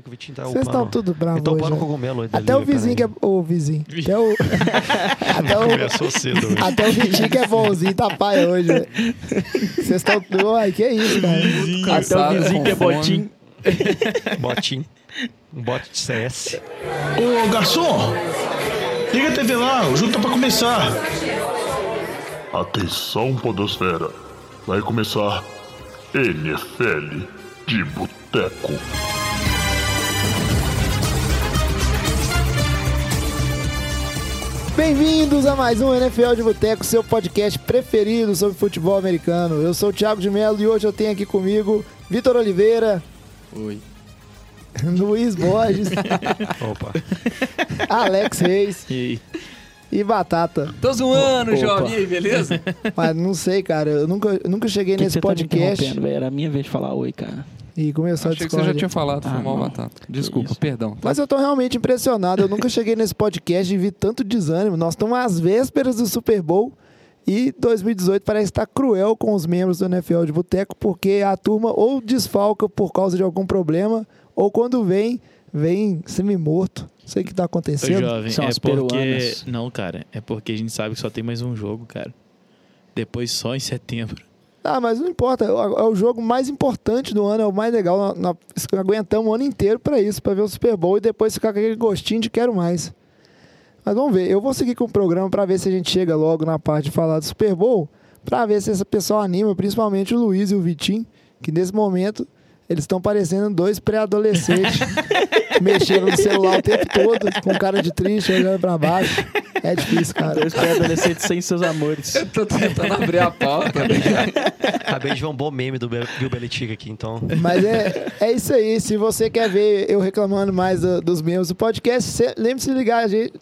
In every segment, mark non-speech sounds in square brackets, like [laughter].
Que o Vitinho tá Vocês estão tudo bravos tá hoje, né? cogumelo. Até ali, o vizinho que é... O vizinho. Até o... [laughs] até o... Começou cedo hoje. Até o Vitinho que é bonzinho tá pai hoje, velho. Vocês estão... Uai, que isso, cara? Até o vizinho que é botinho. Botinho. Um bot de CS. Ô, garçom! Liga a TV lá, o jogo tá pra começar. Atenção, Podosfera. Vai começar NFL de Boteco. Bem-vindos a mais um NFL de Boteco, seu podcast preferido sobre futebol americano. Eu sou o Thiago de Mello e hoje eu tenho aqui comigo Vitor Oliveira, Oi. [laughs] Luiz Borges, [laughs] Opa. Alex Reis E aí? e Batata. Tô zoando, jovem, e aí, beleza? Mas não sei, cara, eu nunca, eu nunca cheguei Que que nesse você tá me podcast velho? Era a minha vez de falar oi, cara. E começou Achei a que você já discórdia. tinha falado, foi Ah, mal, não. Batata. Desculpa, perdão. Mas eu tô realmente impressionado. Eu nunca cheguei nesse podcast e vi tanto desânimo. Nós estamos às vésperas do Super Bowl e 2018 parece estar cruel com os membros do NFL de Boteco, porque a turma ou desfalca por causa de algum problema, ou quando vem, vem semi-morto. Não sei o que tá Ô, acontecendo. jovem, São é as porque... peruanas. Não, cara, é porque a gente sabe que só tem mais um jogo, cara. Depois só em setembro. Ah, mas não importa. É o é o jogo mais importante do ano, é o mais legal. Nós, aguentamos o ano inteiro pra isso, pra ver o Super Bowl e depois ficar com aquele gostinho de quero mais. Mas vamos ver. Eu vou seguir com o programa pra ver se a gente chega logo na parte de falar do Super Bowl, pra ver se esse pessoal anima, principalmente o Luiz e o Vitinho, que nesse momento eles estão parecendo dois pré-adolescentes [laughs] mexendo no celular o tempo todo, com cara de triste, olhando pra baixo. É difícil, cara. Dois pré-adolescentes sem seus amores. Eu tô tentando abrir a pauta. Acabei de ver um bom meme do Bill Belichick aqui, então. Mas é, é isso aí. Se você quer ver eu reclamando mais do- dos membros do podcast, lembre-se de ligar a gente.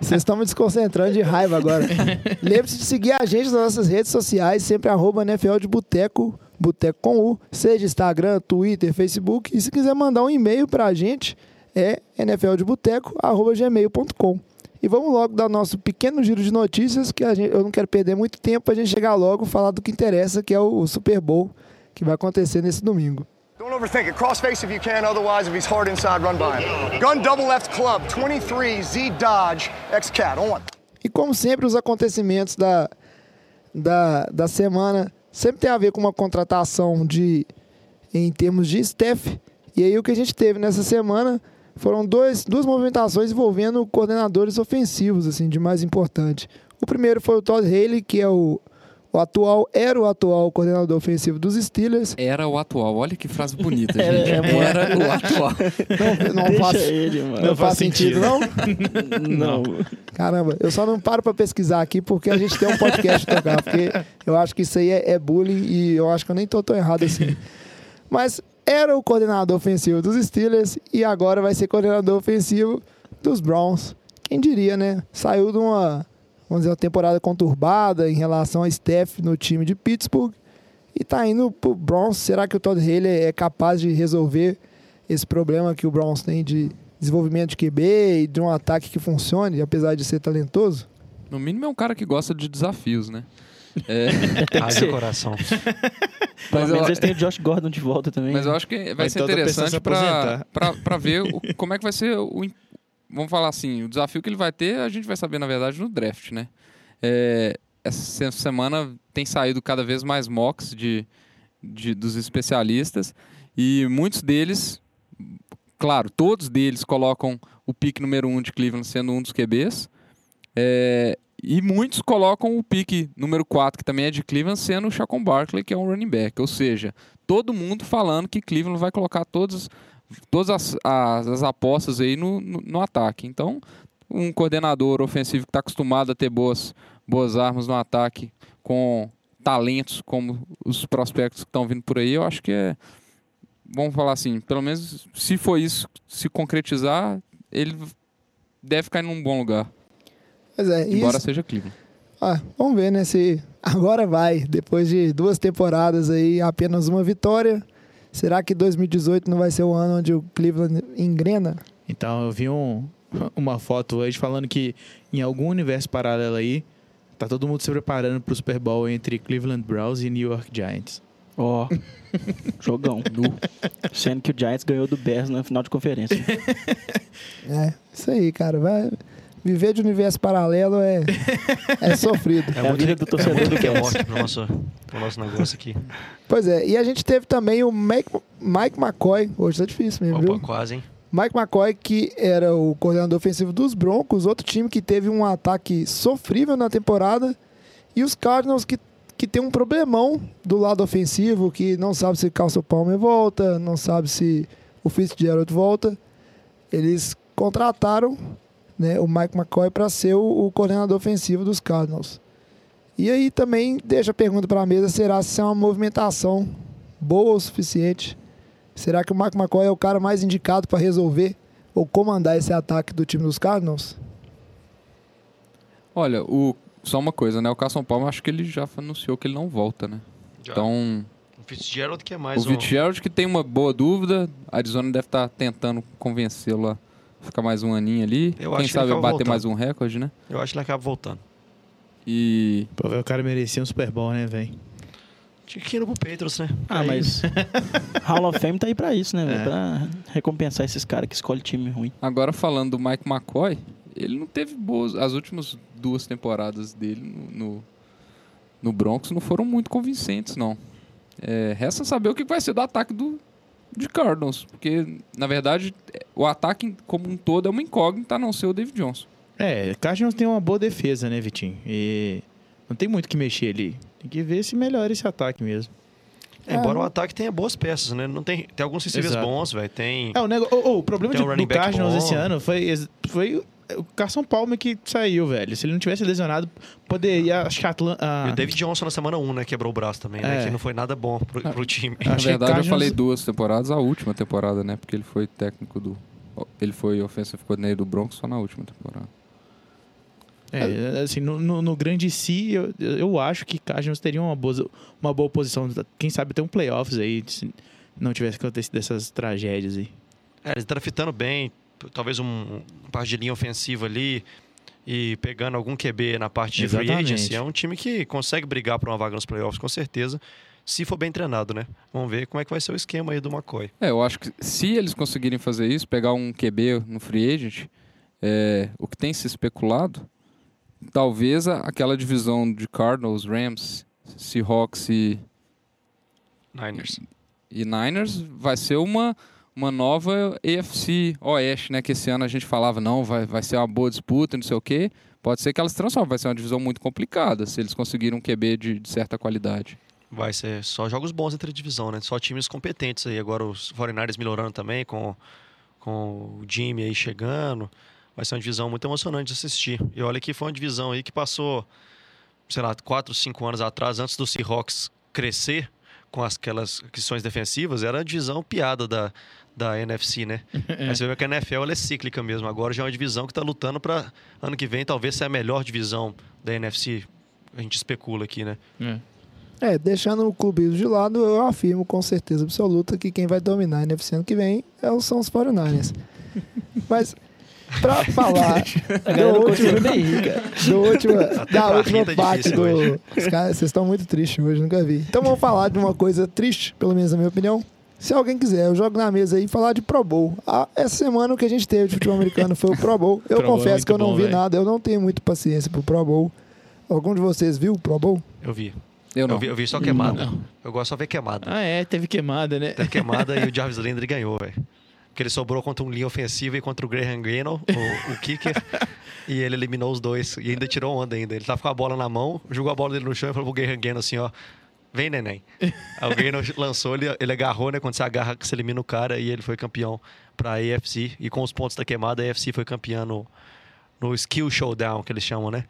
Vocês estão me desconcentrando de raiva agora. [laughs] Lembre-se de seguir a gente nas nossas redes sociais, sempre arroba NFL de Boteco, Boteco com U, seja Instagram, Twitter, Facebook. E se quiser mandar um e-mail pra gente, é nfldeboteco.gmail.com. E vamos logo dar nosso pequeno giro de notícias, que a gente- eu não quero perder muito tempo pra gente chegar logo e falar do que interessa, que é o, o Super Bowl, que vai acontecer nesse domingo. Don't overthink it. Cross face if you can, otherwise, if he's hard inside, run by him. Gun double left club, 23 Z Dodge X Cat on. E como sempre, os acontecimentos da, da, da semana sempre tem a ver com uma contratação de em termos de staff. E aí o que a gente teve nessa semana foram dois, duas movimentações envolvendo coordenadores ofensivos, assim, de mais importante. O primeiro foi o Todd Haley, que é o, o atual, era o atual coordenador ofensivo dos Steelers. Era o atual. Olha que frase bonita, [laughs] gente. é muito- Era o [laughs] atual. Não, não Deixa faz, ele, mano. não faz sentido, não? [laughs] Não. Caramba, eu só não paro pra pesquisar aqui porque a gente tem um podcast pra tocar, porque eu acho que isso aí é, é bullying e eu acho que eu nem tô tão errado assim. Mas era o coordenador ofensivo dos Steelers e agora vai ser coordenador ofensivo dos Browns. Quem diria, né? Saiu de uma, vamos dizer, uma temporada conturbada em relação a staff no time de Pittsburgh e tá indo pro Browns. Será que o Todd Haley é capaz de resolver esse problema que o Browns tem de desenvolvimento de QB e de um ataque que funcione, apesar de ser talentoso? No mínimo é um cara que gosta de desafios, né? É, [laughs] Haja ser. coração. [laughs] Pelo Mas menos eu- eles têm o Josh Gordon de volta também. mas eu acho que vai ser interessante pra ver o- [laughs] como é que vai ser o. Vamos falar assim, o desafio que ele vai ter, a gente vai saber, na verdade, no draft, né? É, essa semana tem saído cada vez mais mocks de, de- dos especialistas e muitos deles, claro, todos deles colocam o pique número um de Cleveland sendo um dos QBs. É, e muitos colocam o pique número 4, que também é de Cleveland, sendo o Chacon Barkley, que é um running back. Ou seja, todo mundo falando que Cleveland vai colocar todos, todas as, as, as apostas aí no, no, no ataque. Então, um coordenador ofensivo que está acostumado a ter boas, boas armas no ataque, com talentos como os prospectos que estão vindo por aí, eu acho que é. Vamos falar assim, pelo menos se for isso se concretizar, ele deve ficar num bom lugar. Pois é, Embora isso, seja Cleveland. ah, vamos ver, né, se [laughs] agora vai, depois de duas temporadas aí, apenas uma vitória, será que 2018 não vai ser o ano onde o Cleveland engrena? Então eu vi um, [laughs] uma foto hoje falando que em algum universo paralelo aí, tá todo mundo se preparando pro Super Bowl entre Cleveland Browns e New York Giants. Ó, [laughs] jogão. [laughs] Sendo que o Giants ganhou do Bears na final de conferência. É, isso aí, cara. Vai... Viver de universo paralelo é, é [laughs] sofrido. É a vida do É torcedor do que é morte pro nosso, pro nosso negócio aqui. Pois é, e a gente teve também o Mike, Mike McCoy. Hoje tá difícil mesmo, Opa, viu? quase, hein? Mike McCoy, que era o coordenador ofensivo dos Broncos, outro time que teve um ataque sofrível na temporada. E os Cardinals, que, que tem um problemão do lado ofensivo, que não sabe se Carson Palmer volta, não sabe se o Fitzgerald volta. Eles contrataram né, o Mike McCoy para ser o, o coordenador ofensivo dos Cardinals. E aí também deixa a pergunta para a mesa: será se é uma movimentação boa o suficiente? Será que o Mike McCoy é o cara mais indicado para resolver ou comandar esse ataque do time dos Cardinals? Olha, o, só uma coisa, né? O Carson Palmer, acho que ele já anunciou que ele não volta, né? Já. Então, O Fitzgerald que é mais o um... Fitzgerald que tem uma boa dúvida, a Arizona deve estar tentando convencê-lo a ficar mais um aninho ali. Eu Quem que sabe acaba bater voltando. mais um recorde, né? Eu acho que ele acaba voltando. E Pô, o cara merecia um Super Bowl, né, velho? Tinha que ir no pro Patriots, né? Ah, Aí- mas [laughs] Hall of Fame tá aí pra isso, né, velho? É. Pra recompensar esses caras que escolhem time ruim. agora falando do Mike McCoy, ele não teve boas. As últimas duas temporadas dele no, no, no Broncos não foram muito convincentes, não. É, resta saber o que vai ser do ataque do, de Cardinals. Porque, na verdade, o ataque como um todo é uma incógnita, a não ser o David Johnson. É, Cardinals tem uma boa defesa, né, Vitinho? E não tem muito o que mexer ali. Tem que ver se melhora esse ataque mesmo. Embora É. o ataque tenha boas peças, né? Não tem, tem alguns receivers bons, velho. Tem... É, o, nego... o problema Tem de, um do Cardinals bom. esse ano foi, foi o Carson Palmer que saiu, velho. Se ele não tivesse lesionado, poderia. Acho que a Atlan- a- E o David Johnson na semana 1, né? Quebrou o braço também, né? É. Que não foi nada bom pro, pro time. Na verdade, eu Cardinals- falei duas temporadas, a última temporada, né? Porque ele foi técnico do. Ele foi offensive coordinator do Broncos só na última temporada. É, assim, no, no, no grande si, eu, eu acho que Cardinals teria uma boa, uma boa posição. Quem sabe ter um playoffs aí, se não tivesse acontecido essas tragédias aí. É, eles draftando bem, talvez um, um parte de linha ofensiva ali e pegando algum QB na parte de free Exatamente. agency. É um time que consegue brigar por uma vaga nos playoffs, com certeza, se for bem treinado, né? Vamos ver como é que vai ser o esquema aí do McCoy. É, eu acho que se eles conseguirem fazer isso, pegar um QB no free agent, é, o que tem se especulado, talvez aquela divisão de Cardinals, Rams, Seahawks e, Niners. e Niners vai ser uma, uma nova AFC Oeste, né? Que esse ano a gente falava, não, vai, vai ser uma boa disputa, não sei o quê. Pode ser que elas se transformem, vai ser uma divisão muito complicada se eles conseguirem um QB de, de certa qualidade. Vai ser só jogos bons entre a divisão, né? Só times competentes aí. Agora os 49ers melhorando também, com, com o Jimmy aí chegando. Vai ser uma divisão muito emocionante de assistir. E olha que foi uma divisão aí que passou, sei lá, 4, 5 anos atrás, antes do Seahawks crescer com as- aquelas questões defensivas, era a divisão piada da, da NFC, né? [laughs] Aí você vê que a NFL ela é cíclica mesmo. Agora já é uma divisão que está lutando para ano que vem talvez ser a melhor divisão da NFC. A gente especula aqui, né? É, deixando o clubismo de lado, eu afirmo com certeza absoluta que quem vai dominar a NFC ano que vem é o- são os 49ers. [laughs] Mas, pra falar do não último, do última, da pra última tá parte do... hoje. Os caras, vocês estão muito tristes hoje, nunca vi. Então vamos falar de uma coisa triste, pelo menos na minha opinião. Se alguém quiser, eu jogo na mesa aí e falar de Pro Bowl. Ah, essa semana o que a gente teve de futebol americano foi o Pro Bowl. Eu [laughs] Pro Bowl é confesso muito que eu não bom, vi velho. nada, eu não tenho muito paciência pro Pro Bowl. Algum de vocês viu o Pro Bowl? Eu vi. Eu não. Eu vi, eu vi só queimada. Eu gosto só de ver queimada. Ah, é, teve queimada, né? Teve queimada e o [laughs] Jarvis Landry ganhou, velho. Porque ele sobrou contra um linha ofensiva e contra o Graham Gano, o, o kicker. [laughs] e ele eliminou os dois. E ainda tirou onda ainda. Ele tava com a bola na mão, jogou a bola dele no chão e falou pro Graham Gano assim, ó. Vem, neném. [laughs] Gano lançou, ele, ele agarrou, né? Quando você agarra, você elimina o cara. E ele foi campeão pra AFC. E com os pontos da queimada, a AFC foi campeã no, no Skill Showdown, que eles chamam, né?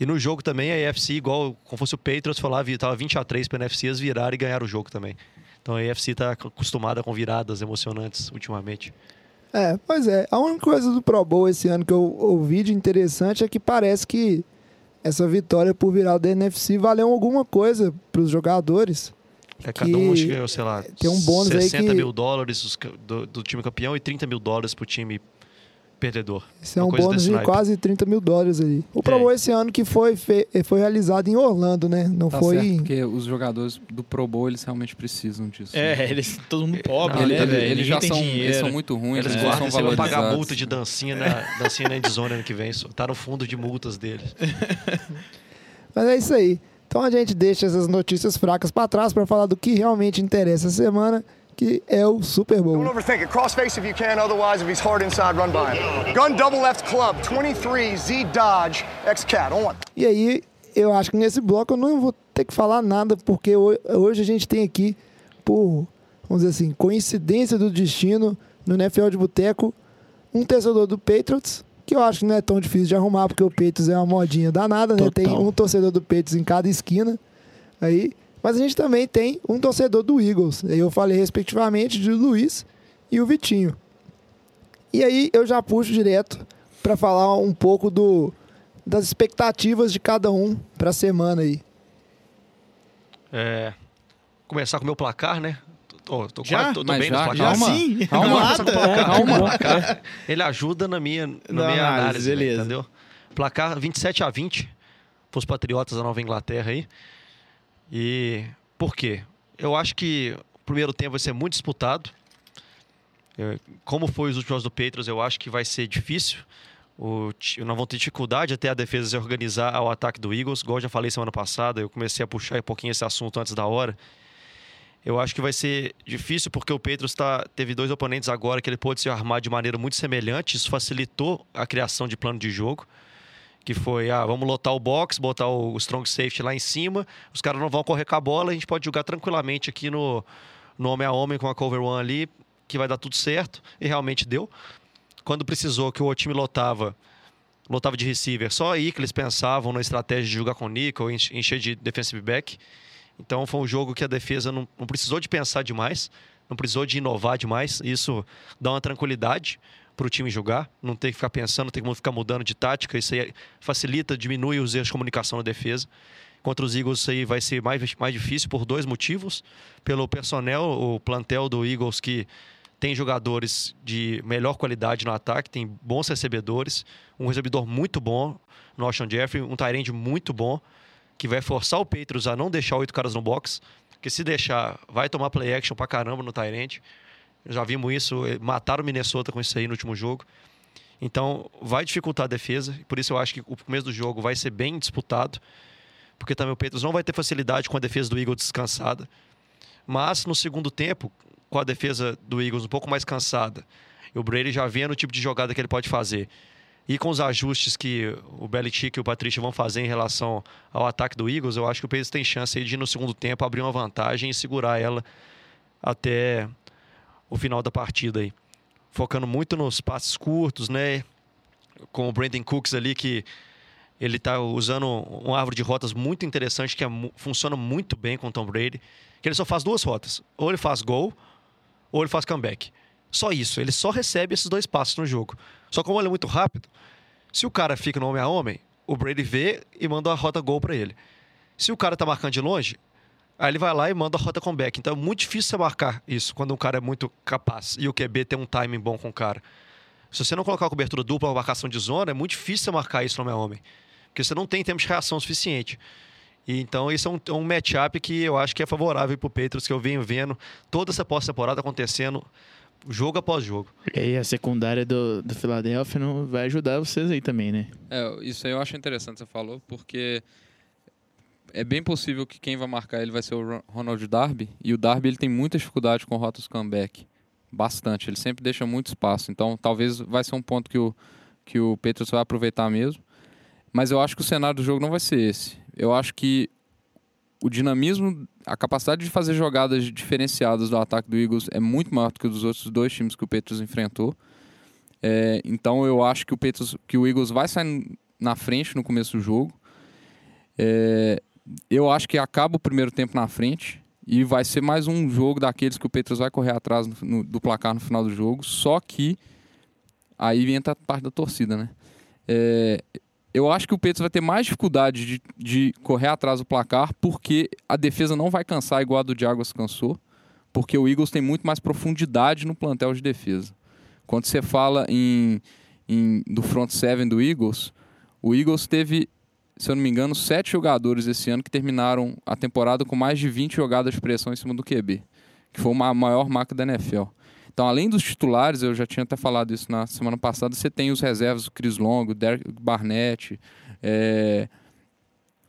E no jogo também, a AFC, igual como fosse o Patriots, foi lá, tava 20 a 3 pra NFC, eles viraram e ganharam o jogo também. Então a AFC tá acostumada com viradas emocionantes ultimamente. É, pois é. A única coisa do Pro Bowl esse ano que eu ouvi de interessante é que parece que essa vitória por virar da NFC valeu alguma coisa para os jogadores. É, cada Que um acho que ganhou, sei lá, tem um bônus aí 60 que- mil dólares do, do time campeão e 30 mil dólares pro time perdedor. Esse é um bônus de quase 30 mil dólares ali. O Pro É. Bowl esse ano que foi, foi realizado em Orlando, né? Não Tá foi certo, porque os jogadores do Pro Bowl, eles realmente precisam disso. né? É, eles todo mundo pobre, Não, né, eles Ninguém já tem são, dinheiro. eles são muito ruins, Eles eles guardam são vai pagar multa de dancinha na, dancinha na endzone ano que vem. Tá no fundo de multas deles. [laughs] Mas é isso aí. Então a gente deixa essas notícias fracas pra trás pra falar do que realmente interessa essa semana, que é o Super Don't Bowl. overthink it. Crossface if you can, otherwise, if he's hard inside, run by him. Gun double left club, 23 Z Dodge X Cat. On. E aí, eu acho que nesse bloco eu não vou ter que falar nada, porque ho- hoje a gente tem aqui, por, vamos dizer assim, coincidência do destino, no NFL de Boteco, um torcedor do Patriots, que eu acho que não é tão difícil de arrumar, porque o Patriots é uma modinha danada, né? Tem um torcedor do Patriots em cada esquina. Aí, mas a gente também tem um torcedor do Eagles. Aí eu falei respectivamente de Luiz e o Vitinho. E aí eu já puxo direto para falar um pouco do, das expectativas de cada um para a semana aí. É, começar com o meu placar, né? Tô, tô Já? quase tô, tô bem já- nos Já placares. Calma. sim? Calma. É, calma. Placar, [laughs] Ele ajuda na minha, na Na minha análise, né, beleza. entendeu? Placar 27 a 20 para os Patriotas da Nova Inglaterra aí. E por quê? Eu acho que o primeiro tempo vai ser muito disputado. Eu- Como foi os últimos jogos do Patriots, eu acho que vai ser difícil. O, nós vamos ter dificuldade até a defesa se organizar ao ataque do Eagles. Igual eu já falei semana passada, eu comecei a puxar um pouquinho esse assunto antes da hora. Eu acho que vai ser difícil porque o Patriots tá, teve dois oponentes agora que ele pôde se armar de maneira muito semelhante. Isso facilitou a criação de plano de jogo. Que foi, ah, vamos lotar o box, botar o strong safety lá em cima. Os caras não vão correr com a bola, a gente pode jogar tranquilamente aqui no, no homem a homem com a cover one ali, que vai dar tudo certo. E realmente deu. Quando precisou que o time lotava, lotava de receiver, só aí que eles pensavam na estratégia de jogar com nickel, enche- encher de defensive back. Então foi um jogo que a defesa não, não precisou de pensar demais, não precisou de inovar demais. Isso dá uma tranquilidade para o time jogar, não ter que ficar pensando, ter que ficar mudando de tática. Isso aí facilita, diminui os erros de comunicação na defesa. Contra os Eagles, isso aí vai ser mais, mais difícil por dois motivos. Pelo personnel, o plantel do Eagles que tem jogadores de melhor qualidade no ataque, tem bons recebedores, um recebedor muito bom, no Alshon Jeffrey, um Tyrande muito bom, que vai forçar o Patriots a não deixar oito caras no box, porque se deixar, vai tomar play action pra caramba no Tyrande. Já vimos isso, eh, mataram o Minnesota com isso aí no último jogo. Então, vai dificultar a defesa, por isso eu acho que o começo do jogo vai ser bem disputado, porque também o Patriots não vai ter facilidade com a defesa do Eagles descansada. Mas no segundo tempo, com a defesa do Eagles um pouco mais cansada, e o Brady já vendo o tipo de jogada que ele pode fazer, e com os ajustes que o Belichick e o Patrícia vão fazer em relação ao ataque do Eagles, eu acho que o Patriots tem chance de no segundo tempo abrir uma vantagem e segurar ela até o final da partida aí. Focando muito nos passes curtos, né? Com o Brandon Cooks ali que ele tá usando uma árvore de rotas muito interessante que é funciona muito bem com o Tom Brady. Que ele só faz duas rotas. Ou ele faz gol, ou ele faz comeback. Só isso. Ele só recebe esses dois passos no jogo. Só como ele é muito rápido, se o cara fica no homem a homem, o Brady vê e manda a rota gol para ele. Se o cara tá marcando de longe, aí ele vai lá e manda a rota comeback. Então é muito difícil você marcar isso quando um cara é muito capaz e o QB tem um timing bom com o cara. Se você não colocar a cobertura dupla, uma marcação de zona, é muito difícil você marcar isso no homem. Porque você não tem tempo de reação suficiente. E então, isso é um, é um matchup que eu acho que é favorável pro Patriots, que eu venho vendo toda essa pós-temporada acontecendo jogo após jogo. E aí a secundária do, do Philadelphia não vai ajudar vocês aí também, né? É, isso aí eu acho interessante você falou, porque é bem possível que quem vai marcar ele vai ser o Ron- Ronald Darby, e o Darby ele tem muita dificuldade com rotas comeback. Bastante, ele sempre deixa muito espaço. Então, talvez vai ser um ponto que o, que o Patriots vai aproveitar mesmo. Mas eu acho que o cenário do jogo não vai ser esse. Eu acho que o dinamismo, a capacidade de fazer jogadas diferenciadas do ataque do Eagles é muito maior do que dos outros dois times que o Patriots enfrentou. É, então eu acho que o Patriots, que o Eagles vai sair na frente no começo do jogo. É, eu acho que acaba o primeiro tempo na frente e vai ser mais um jogo daqueles que o Patriots vai correr atrás no- no- do placar no final do jogo. Só que aí entra a parte da torcida, né? É, eu acho que o Patriots vai ter mais dificuldade de, de correr atrás do placar porque a defesa não vai cansar igual a do Jaguars cansou, porque o Eagles tem muito mais profundidade no plantel de defesa. Quando você fala em, em- do front seven do Eagles, o Eagles teve, se eu não me engano, sete jogadores esse ano que terminaram a temporada com mais de 20 jogadas de pressão em cima do QB, que foi uma maior marca da NFL. Então, além dos titulares, eu já tinha até falado isso na semana passada, você tem os reservas, o Chris Long, o Derek Barnett, é,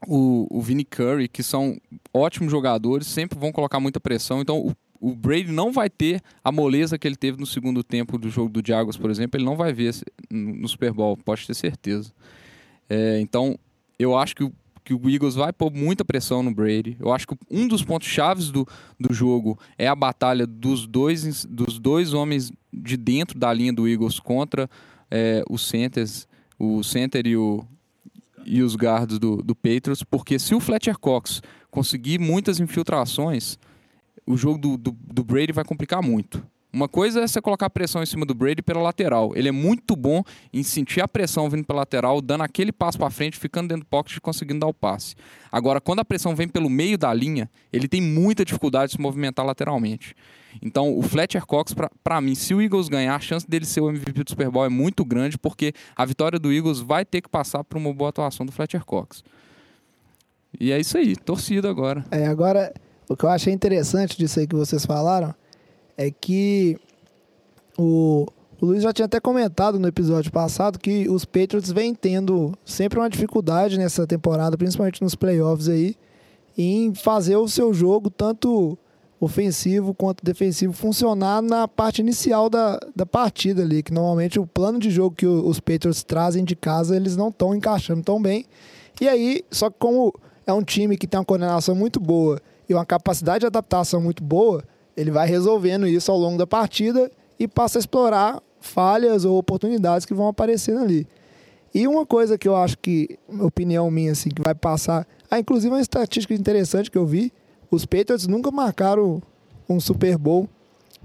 o, o Vinny Curry, que são ótimos jogadores, sempre vão colocar muita pressão. Então, o, o Brady não vai ter a moleza que ele teve no segundo tempo do jogo do Jaguars, por exemplo. Ele não vai ver no Super Bowl, pode ter certeza. É, então, eu acho que o, que o Eagles vai pôr muita pressão no Brady. Eu acho que um dos pontos chaves do, do jogo é a batalha dos dois, dos dois homens de dentro da linha do Eagles contra é, os centers, o center e o, e os guards do, do Patriots, porque se o Fletcher Cox conseguir muitas infiltrações, o jogo do, do, do Brady vai complicar muito. Uma coisa é você colocar pressão em cima do Brady pela lateral. Ele é muito bom em sentir a pressão vindo pela lateral, dando aquele passo para frente, ficando dentro do pocket e conseguindo dar o passe. Agora, quando a pressão vem pelo meio da linha, ele tem muita dificuldade de se movimentar lateralmente. Então, o Fletcher Cox, para mim, se o Eagles ganhar, a chance dele ser o MVP do Super Bowl é muito grande, porque a vitória do Eagles vai ter que passar por uma boa atuação do Fletcher Cox. E é isso aí, torcida agora. É, agora, o que eu achei interessante disso aí que vocês falaram é que o, o Luiz já tinha até comentado no episódio passado que os Patriots vêm tendo sempre uma dificuldade nessa temporada, principalmente nos playoffs aí, em fazer o seu jogo, tanto ofensivo quanto defensivo, funcionar na parte inicial da, da partida ali, que normalmente o plano de jogo que os Patriots trazem de casa, eles não estão encaixando tão bem. E aí, só que como é um time que tem uma coordenação muito boa e uma capacidade de adaptação muito boa, ele vai resolvendo isso ao longo da partida e passa a explorar falhas ou oportunidades que vão aparecendo ali. E uma coisa que eu acho que, opinião minha, assim, que vai passar. Ah, inclusive uma estatística interessante que eu vi: os Patriots nunca marcaram um Super Bowl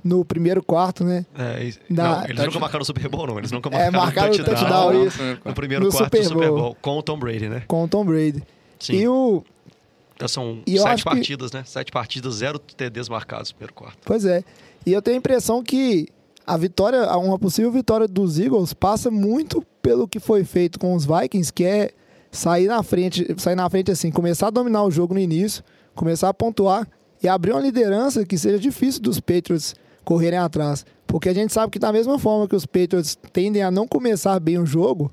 no primeiro quarto, né? É, e- Da- não, eles nunca marcaram o Super Bowl, não. Eles nunca É, marcaram marcaram o touchdown, touchdown, isso. no primeiro No quarto Super do Super Bowl. Bowl com o Tom Brady, né? Com o Tom Brady. Sim. E o. Então são E sete acho que- partidas, né? Sete partidas, zero TDs marcados no primeiro quarto. Pois é. E eu tenho a impressão que a vitória, uma possível vitória dos Eagles passa muito pelo que foi feito com os Vikings, que é sair na frente, sair na frente assim, começar a dominar o jogo no início, começar a pontuar e abrir uma liderança que seja difícil dos Patriots correrem atrás. Porque a gente sabe que da mesma forma que os Patriots tendem a não começar bem o jogo,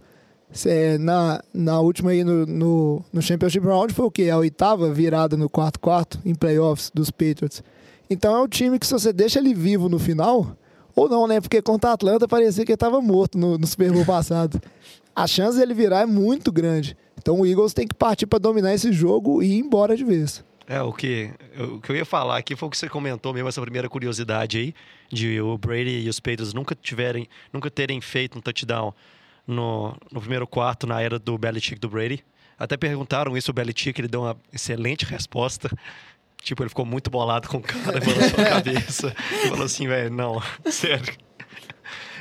cê- na, na última aí no, no, no Championship Round foi o quê? A oitava virada no quarto quarto em playoffs dos Patriots. Então é um time que se você deixa ele vivo no final, ou não, né? Porque contra a Atlanta parecia que ele estava morto no, no Super Bowl passado. A chance dele virar é muito grande. Então o Eagles tem que partir para dominar esse jogo e ir embora de vez. É, o que, o que eu ia falar aqui foi o que você comentou mesmo, essa primeira curiosidade aí, de o Brady e os Patriots nunca tiverem, nunca terem feito um touchdown no, no primeiro quarto na era do Belichick do Brady. Até perguntaram isso ao Belichick, ele deu uma excelente resposta. Tipo, ele ficou muito bolado com o cara, balançou a [laughs] cabeça e falou assim, velho, não, [laughs] sério.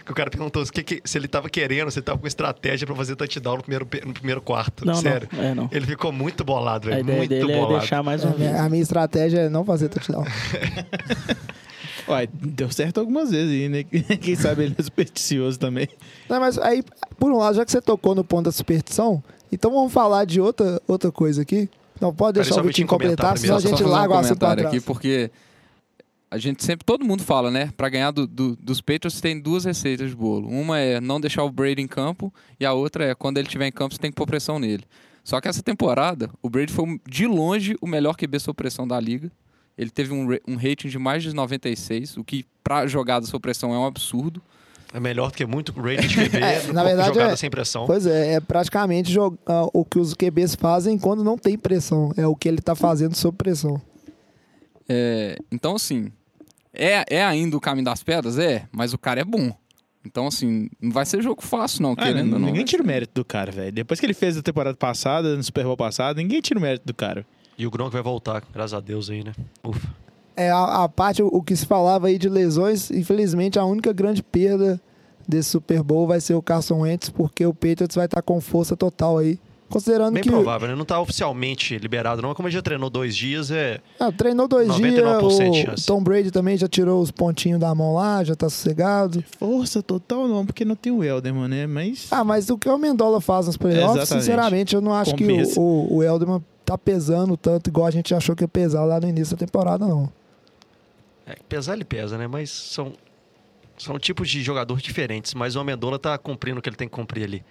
Que O cara perguntou se, que que- se ele tava querendo, se ele tava com estratégia pra fazer touchdown no primeiro, no primeiro quarto. Não, não, sério. é, não. Ele ficou muito bolado, A velho. Muito dele bolado. é deixar mais um vez. A minha estratégia é não fazer touchdown. [laughs] Ué, deu certo algumas vezes aí, né? [laughs] Quem sabe ele é supersticioso também. Não, mas aí, por um lado, já que você tocou no ponto da superstição, então vamos falar de outra, outra coisa aqui. Não, pode deixar o o Vitinho completar, senão a gente larga o um assunto comentário trás. aqui, porque a gente sempre, todo mundo fala, né? Pra ganhar do, do- dos Patriots tem duas receitas de bolo. Uma é não deixar o Brady em campo e a outra é quando ele estiver em campo você tem que pôr pressão nele. Só que essa temporada, o Brady foi de longe o melhor QB sob pressão da liga. Ele teve um, um rating de mais de 96, o que pra jogada sob pressão é um absurdo. É melhor do que muito rating de QB, [laughs] É, na verdade, jogada é- sem pressão. Pois é, é praticamente ah, o que os QBs fazem quando não tem pressão. É o que ele tá fazendo sob pressão. É, então, assim, é, é ainda o caminho das pedras? É, mas o cara é bom. Então, assim, não vai ser jogo fácil, não, Ah, querendo ou não. ninguém tira o mérito do cara, velho. Depois que ele fez a temporada passada, no Super Bowl passado, ninguém tira o mérito do cara. E o Gronk vai voltar, graças a Deus aí, né? Ufa. É a, a parte, o, que se falava aí de lesões, infelizmente a única grande perda desse Super Bowl vai ser o Carson Wentz, porque o Patriots vai estar com força total aí Considerando Bem que provável, né? Não tá oficialmente liberado, não. Mas como ele já treinou dois dias, é. ah, treinou dois 99% dias, de o chance. Tom Brady também já tirou os pontinhos da mão lá, já tá sossegado. Força total não, porque não tem o Elderman, né? Mas. Ah, mas o que o Mendola faz nos playoffs, Exatamente. sinceramente, eu não acho Compensa. que o, o, o Elderman tá pesando tanto igual a gente achou que ia pesar lá no início da temporada, não. é pesar ele pesa, né? Mas são. São tipos de jogador diferentes. Mas o Amendola tá cumprindo o que ele tem que cumprir ali.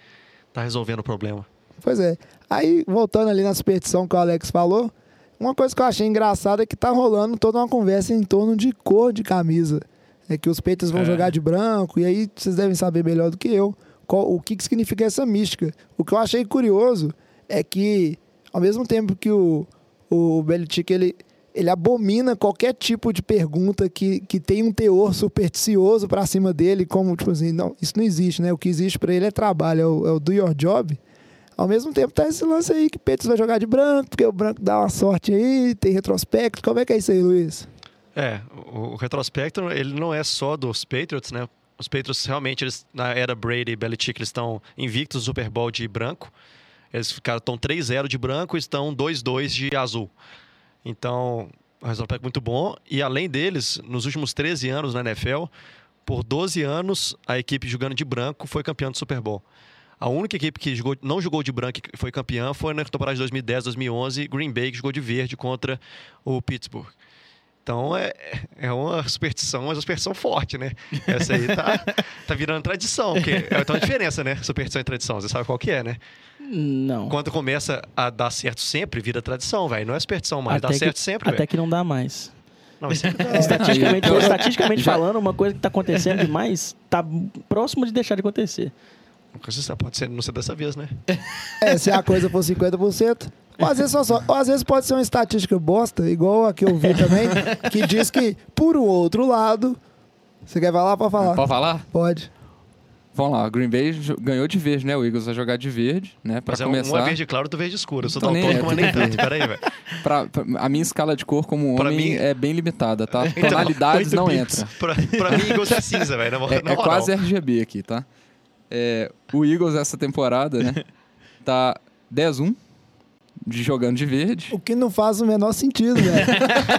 Tá resolvendo o problema. Pois é. Aí, voltando ali na superstição que o Alex falou, uma coisa que eu achei engraçada é que tá rolando toda uma conversa em torno de cor de camisa. É que os Patriots vão É. jogar de branco, e aí vocês devem saber melhor do que eu qual- o que, que significa essa mística. O que eu achei curioso é que, ao mesmo tempo que o, o Belichick ele, ele abomina qualquer tipo de pergunta que, que tem um teor supersticioso pra cima dele, como, tipo assim, não, isso não existe, né? O que existe pra ele é trabalho, é o, é o do your job. Ao mesmo tempo tá esse lance aí que Patriots vai jogar de branco, porque o branco dá uma sorte aí, tem retrospecto. Como é que é isso aí, Luiz? É, o retrospecto, ele não é só dos Patriots, né? Os Patriots realmente, eles, na era Brady e Belichick, eles estão invictos no Super Bowl de branco. Eles ficaram estão 3-0 de branco e estão 2-2 de azul. Então, um retrospecto muito bom. E além deles, nos últimos 13 anos na NFL, por 12 anos, a equipe jogando de branco foi campeã do Super Bowl. A única equipe que jogou- não jogou de branco e foi campeã foi na temporada de 2010, 2011, Green Bay, que jogou de verde contra o Pittsburgh. Então é, é uma superstição, mas uma superstição forte, né? Essa aí tá, tá virando tradição. Porque é então a diferença, né? Superstição e tradição. Você sabe qual que é, né? Não. Quando começa a dar certo sempre, vira tradição, velho. Não é superstição mais. Até dá que- certo sempre, Até velho. que não dá mais. Não, [laughs] dá. Estatisticamente, estatisticamente falando, uma coisa que tá acontecendo demais tá próximo de deixar de acontecer. Pode ser, não ser dessa vez, né? É, se a coisa for 50%. Ou às, vezes só, só- ou às vezes pode ser uma estatística bosta, igual a que eu vi também, que diz que, por o outro lado. Você quer falar? Pode falar. Pode falar? Pode. Vamos lá, Green Bay ganhou de verde, né? O Eagles vai jogar de verde, né? Pra Mas é um, começar. um é verde claro, outro verde escuro. Eu sou Então, nem é, mas nem tanto. Pera aí, velho. [laughs] Pra- pra- a minha escala de cor como homem mim- é bem limitada, tá? [laughs] Então, Tonalidades não entra. Pra, pra mim, Eagles é cinza, velho. na- [laughs] É, é quase RGB aqui, tá? É, o Eagles essa temporada, né? Tá 10-1 de jogando de verde. O que não faz o menor sentido, velho.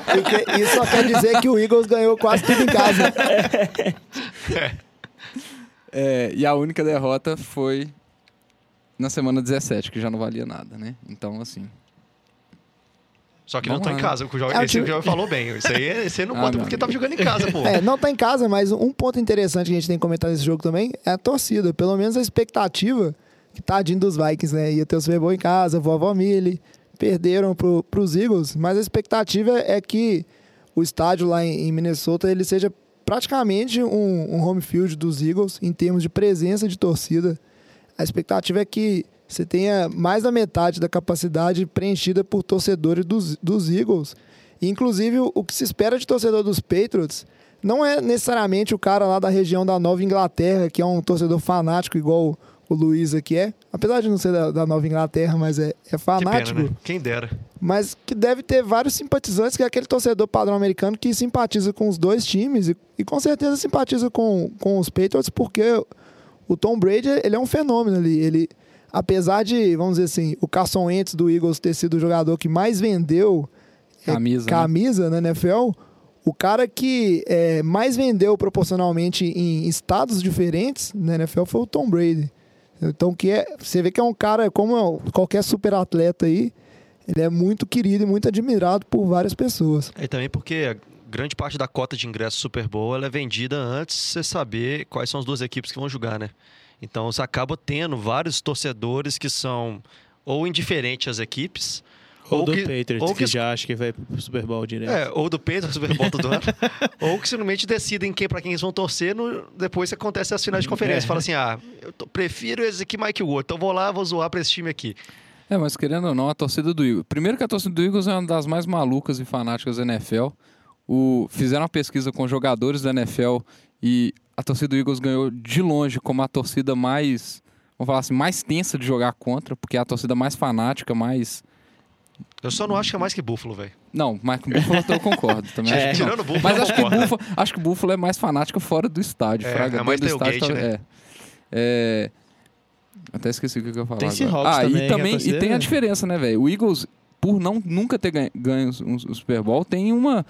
Porque isso só quer dizer que o Eagles ganhou quase tudo em casa. É, e a única derrota foi na semana 17, que já não valia nada, né? Então, assim. Só que não tô em lá, casa. O Jorge, É, o esse time- o falou bem. Isso aí esse aí não Ah, conta meu porque amigo. tava jogando em casa, pô. [laughs] É, não tá em casa, mas um ponto interessante que a gente tem que comentar nesse jogo também é a torcida. Pelo menos a expectativa que tadinho dos Vikings, né? Ia ter o Super Bowl em casa, vovó Millie, perderam pro, pros Eagles, mas a expectativa é que o estádio lá em, em Minnesota ele seja praticamente um, um home field dos Eagles em termos de presença de torcida. A expectativa é que você tenha mais da metade da capacidade preenchida por torcedores dos, dos Eagles. E, inclusive, o, que se espera de torcedor dos Patriots não é necessariamente o cara lá da região da Nova Inglaterra, que é um torcedor fanático igual o, Luiz aqui é. Apesar de não ser da, da Nova Inglaterra, mas é, é Que fanático pena, né? Quem dera. mas que deve ter vários simpatizantes, que é aquele torcedor padrão americano que simpatiza com os dois times e, e com certeza simpatiza com, com os Patriots, porque o Tom Brady ele é um fenômeno ali. Ele, apesar de, vamos dizer assim, o Carson Wentz do Eagles ter sido o jogador que mais vendeu é, Camisa, né? camisa na NFL, o cara que é, mais vendeu proporcionalmente em estados diferentes na NFL foi o Tom Brady. Então, que é, você vê que é um cara, como qualquer super atleta aí, ele é muito querido e muito admirado por várias pessoas. E também porque grande parte da cota de ingresso Super Bowl ela é vendida antes de você saber quais são as duas equipes que vão jogar, né? Então você acaba tendo vários torcedores que são ou indiferentes às equipes, Ou, Ou do que- Patriots, ou que, que- já acha que vai pro Super Bowl direto. é, ou do Pedro, Super Bowl todo ano, [laughs] ou que simplesmente decidem quem para quem eles vão torcer no, depois que acontece as finais de conferência. É. Fala assim: ah, eu tô- prefiro esse aqui mais que o outro, então vou lá, vou zoar pra esse time aqui. É, mas querendo ou não, a torcida do Eagles. Primeiro que a torcida do Eagles é uma das mais malucas e fanáticas da NFL. O, fizeram uma pesquisa com jogadores da NFL e a torcida do Eagles ganhou de longe como a torcida mais, vamos falar assim, mais tensa de jogar contra, porque é a torcida mais fanática, mais. Eu só não acho que é mais que Buffalo, velho. Não, mas com o Buffalo eu concordo também. [laughs] acho que não. Tirando o Buffalo, Mas eu acho que, o concordo. Buffalo, acho que o Buffalo é mais fanática fora do estádio. É, Fraga. é mais do estádio, tailgate, tá- né? é. É, Até esqueci o que eu ia falar. Tem agora. Ah, também, e também torcida- e tem a diferença, né, velho? O Eagles, por não nunca ter ganho, ganho um, um Super Bowl, tem uma.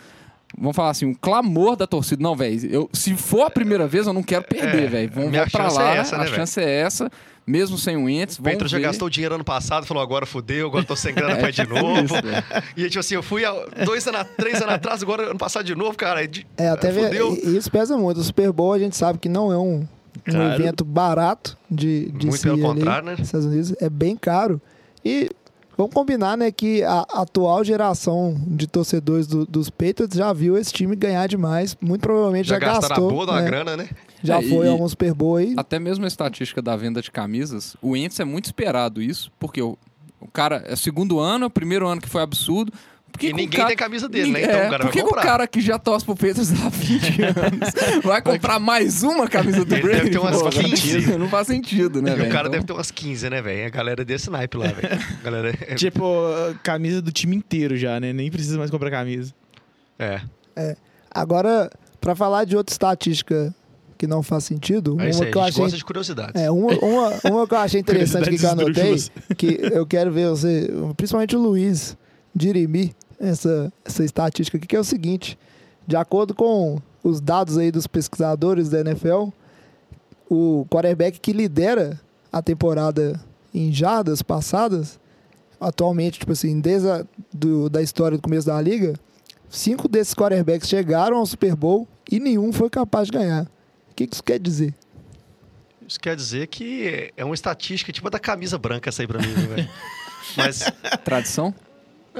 Vamos falar assim, um clamor da torcida. Não, velho, eu- se for a primeira vez, eu não quero perder, É, velho. Vamos vamos pra é lá. essa, né, a velho? chance é essa, mesmo sem o Wentz. O já ver. gastou dinheiro ano passado, falou agora fudeu, agora tô sem grana pra ir de [laughs] tipo novo. isso, velho. e tipo assim, eu fui há dois anos, três anos atrás, agora ano passado de novo, cara. de- É, até ver, fudeu. isso pesa muito. O Super Bowl a gente sabe que não é um, um evento barato de, de Muito se pelo ir ali contrário, né? Estados Unidos. É bem caro. E vamos combinar, né, que a atual geração de torcedores do- dos Patriots já viu esse time ganhar demais. Muito provavelmente já, Já gastaram gastou. a boa da né? grana, né? Já É, foi e- a algum Super Bowl aí. Até mesmo a estatística da venda de camisas, o Wentz é muito esperado isso, porque o, o cara é o segundo ano, é o primeiro ano que foi absurdo. Por que E o ninguém cara- tem camisa dele, né? Então é, o cara Por que, vai que o comprar. cara que já torce pro Peters há 20 [laughs] anos vai comprar mais uma camisa do Ele Brady? deve ter umas Pô, 15. Não faz sentido, né, E velho? o cara Então, deve ter umas 15, né, velho? A galera é desse naipe lá, velho. A galera é... [laughs] Tipo, camisa do time inteiro já, né? Nem precisa mais comprar camisa. é. Agora, pra falar de outra estatística que não faz sentido, É uma aí, que eu a gente achei gosta de curiosidades. É, uma, uma, uma que eu achei [laughs] interessante que eu anotei, que eu quero ver você, principalmente o Luiz dirimir essa, essa estatística aqui, que é o seguinte: de acordo com os dados aí dos pesquisadores da NFL, o quarterback que lidera a temporada em jardas passadas, atualmente, tipo assim, desde a do, da história do começo da liga, cinco desses quarterbacks chegaram ao Super Bowl e nenhum foi capaz de ganhar. O que que isso quer dizer? Isso quer dizer que é uma estatística tipo a da camisa branca essa aí pra mim, né, velho? [laughs] Mas. Tradição?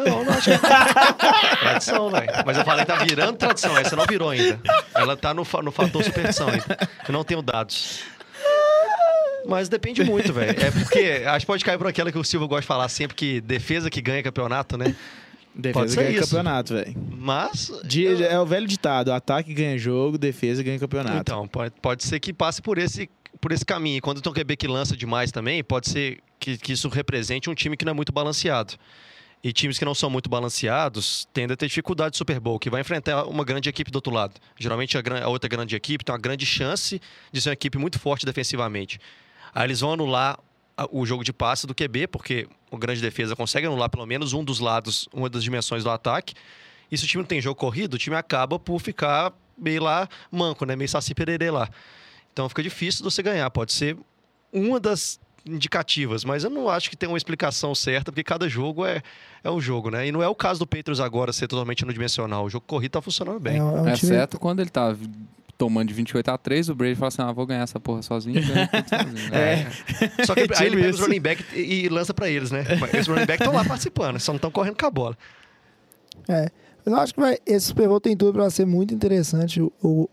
Não, não acho que é [laughs] tradição, velho. Mas eu falei que tá virando tradição, essa não virou ainda. Ela tá no, no fator superstição ainda. Eu não tenho dados. Mas depende muito, velho. É porque acho que pode cair por aquela que o Silva gosta de falar sempre, que defesa que ganha campeonato, né? Pode Defesa ser ganha isso. campeonato, velho. Mas. De- É o velho ditado: ataque ganha jogo, defesa ganha campeonato. Então, pode, pode ser que passe por esse, por esse caminho. E quando tem um QB que lança demais também, pode ser que, que isso represente um time que não é muito balanceado. E times que não são muito balanceados tendem a ter dificuldade de Super Bowl, que vai enfrentar uma grande equipe do outro lado. Geralmente a, outra grande equipe tem uma grande chance de ser uma equipe muito forte defensivamente. Aí eles vão anular o jogo de passe do QB, porque o grande defesa consegue anular pelo menos um dos lados, uma das dimensões do ataque. E se o time não tem jogo corrido, o time acaba por ficar meio lá manco, né? Meio saci pererê lá. Então fica difícil de você ganhar. Pode ser uma das indicativas, mas eu não acho que tem uma explicação certa, porque cada jogo é, é um jogo, né? E não é o caso do Patriots agora ser totalmente unidimensional. O jogo corrido tá funcionando bem. É, um- é um time Exceto quando ele tá tomando de 28 a 3, o Brady fala assim: ah, vou ganhar essa porra sozinho. ganha sozinho. [laughs] É. Só que aí ele pega os running back e, e lança pra eles, né? Os running back estão lá participando, só não estão correndo com a bola. É. Eu acho que vai, esse Super Bowl tem tudo para ser muito interessante. O, o-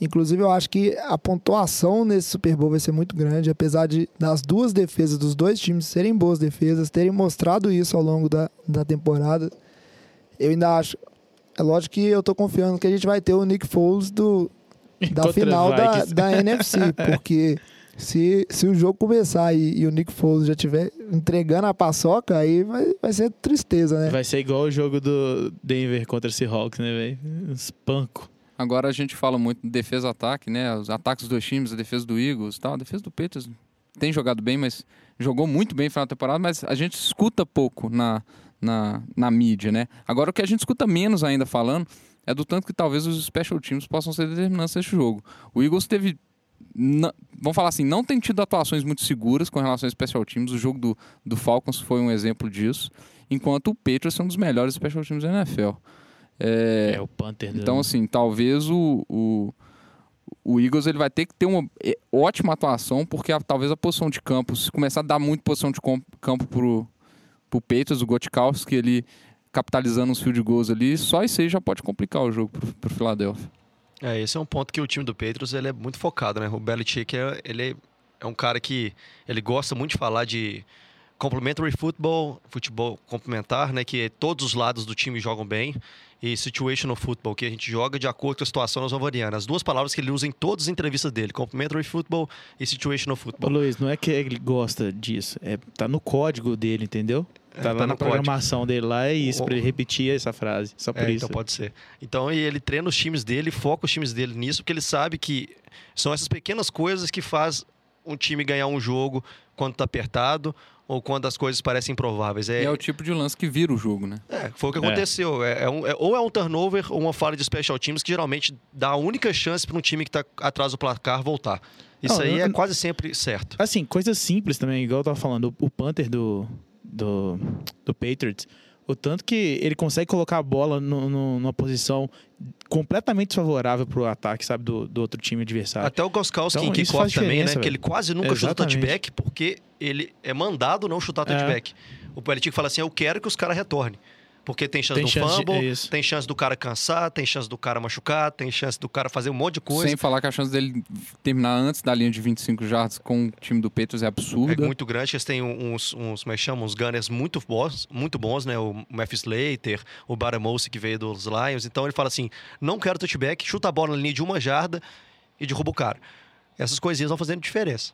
inclusive, eu acho que a pontuação nesse Super Bowl vai ser muito grande, apesar de das duas defesas dos dois times serem boas defesas, terem mostrado isso ao longo da, da temporada. Eu ainda acho. É lógico que eu tô confiando que a gente vai ter o Nick Foles do, [laughs] da Contra final da, da NFC, [laughs] porque se, se o jogo começar e, e o Nick Foles já estiver entregando a paçoca, aí vai, vai ser tristeza, né? Vai ser igual o jogo do Denver contra o Seahawks, né, velho? Espanco. Agora a gente fala muito de defesa-ataque, né? Os ataques dos dois times, a defesa do Eagles tal. A defesa do Patriots tem jogado bem, mas jogou muito bem no final da temporada, mas a gente escuta pouco na, na, na mídia, né? Agora o que a gente escuta menos ainda falando é do tanto que talvez os special teams possam ser determinantes nesse jogo. O Eagles teve. na- vamos falar assim, não tem tido atuações muito seguras com relação aos special teams. O jogo do, do Falcons foi um exemplo disso, enquanto o Patriots é um dos melhores special teams da NFL. É, É, o Panther. do- então, assim, talvez o, o, o Eagles ele vai ter que ter uma é, ótima atuação, porque a- talvez a posição de campo, se começar a dar muito posição de campo pro, pro Patriots, o Gotkowski, ele capitalizando os field goals ali, só isso aí já pode complicar o jogo pro, pro Philadelphia. É, esse é um ponto que o time do Patriots ele é muito focado, né? O Belichick é, ele é um cara que ele gosta muito de falar de complementary football, futebol complementar, né? Que todos os lados do time jogam bem. E situational football, que a gente joga de acordo com a situação nós vamos variando. As duas palavras que ele usa em todas as entrevistas dele, complementary football e situational Ô, football. Luiz, não é que ele gosta disso. É, tá no código dele, entendeu? Tá tá lá na código. programação dele lá, é isso, pra ele repetir essa frase. Só por É, isso. então pode ser. Então ele treina os times dele, foca os times dele nisso, porque ele sabe que são essas pequenas coisas que faz um time ganhar um jogo quando tá apertado ou quando as coisas parecem improváveis. E É, é o tipo de lance que vira o jogo, né? é, foi o que É. aconteceu. É, é um- é- ou é um turnover ou uma falha de special teams que geralmente dá a única chance para um time que tá atrás do placar voltar. Isso Não, aí eu- é quase sempre certo. Assim, coisas simples também, igual eu tava falando, o, o Panther do, do, do Patriots, o tanto que ele consegue colocar a bola no, no- numa posição completamente desfavorável pro ataque, sabe, do, do outro time adversário. Até o Goskowski Então, kickoff faz também, né? Que ele quase nunca chuta Exatamente. touchback porque ele é mandado não chutar É. touchback. O Belichick fala assim, eu quero que os caras retornem. Porque tem chance Tem do chance de- fumble, é isso. tem chance do cara cansar, tem chance do cara machucar, tem chance do cara fazer um monte de coisa. Sem falar que a chance dele terminar antes da linha de 25 jardas com o time do Patriots é É absurda. muito grande, eles têm uns, uns, como é que chama? Uns gunners muito bons, muito bons, né? O Matthew Slater, o Baramose que veio dos Lions. Então ele fala assim: não quero touchback, chuta a bola na linha de uma jarda e derruba o cara. Essas coisinhas vão fazendo diferença.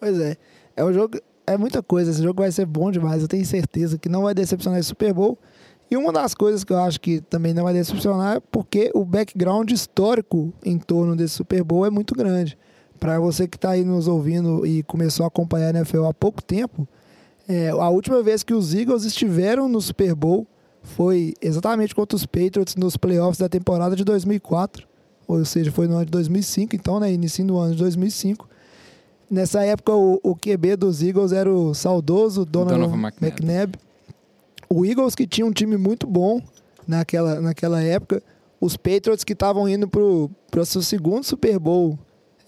Pois é. É um jogo. É muita coisa. Esse jogo vai ser bom demais. Eu tenho certeza que não vai decepcionar esse Super Bowl. E uma das coisas que eu acho que também não vai decepcionar é porque o background histórico em torno desse Super Bowl é muito grande. Para você que está aí nos ouvindo e começou a acompanhar a NFL há pouco tempo, é, a última vez que os Eagles estiveram no Super Bowl foi exatamente contra os Patriots nos playoffs da temporada de 2004. Ou seja, foi no ano de 2005, então, né? Início do ano de 2005. Nessa época, o, o QB dos Eagles era o saudoso Donovan, Donovan McNabb. McNabb. O Eagles, que tinha um time muito bom naquela, naquela época. Os Patriots, que estavam indo para o seu segundo Super Bowl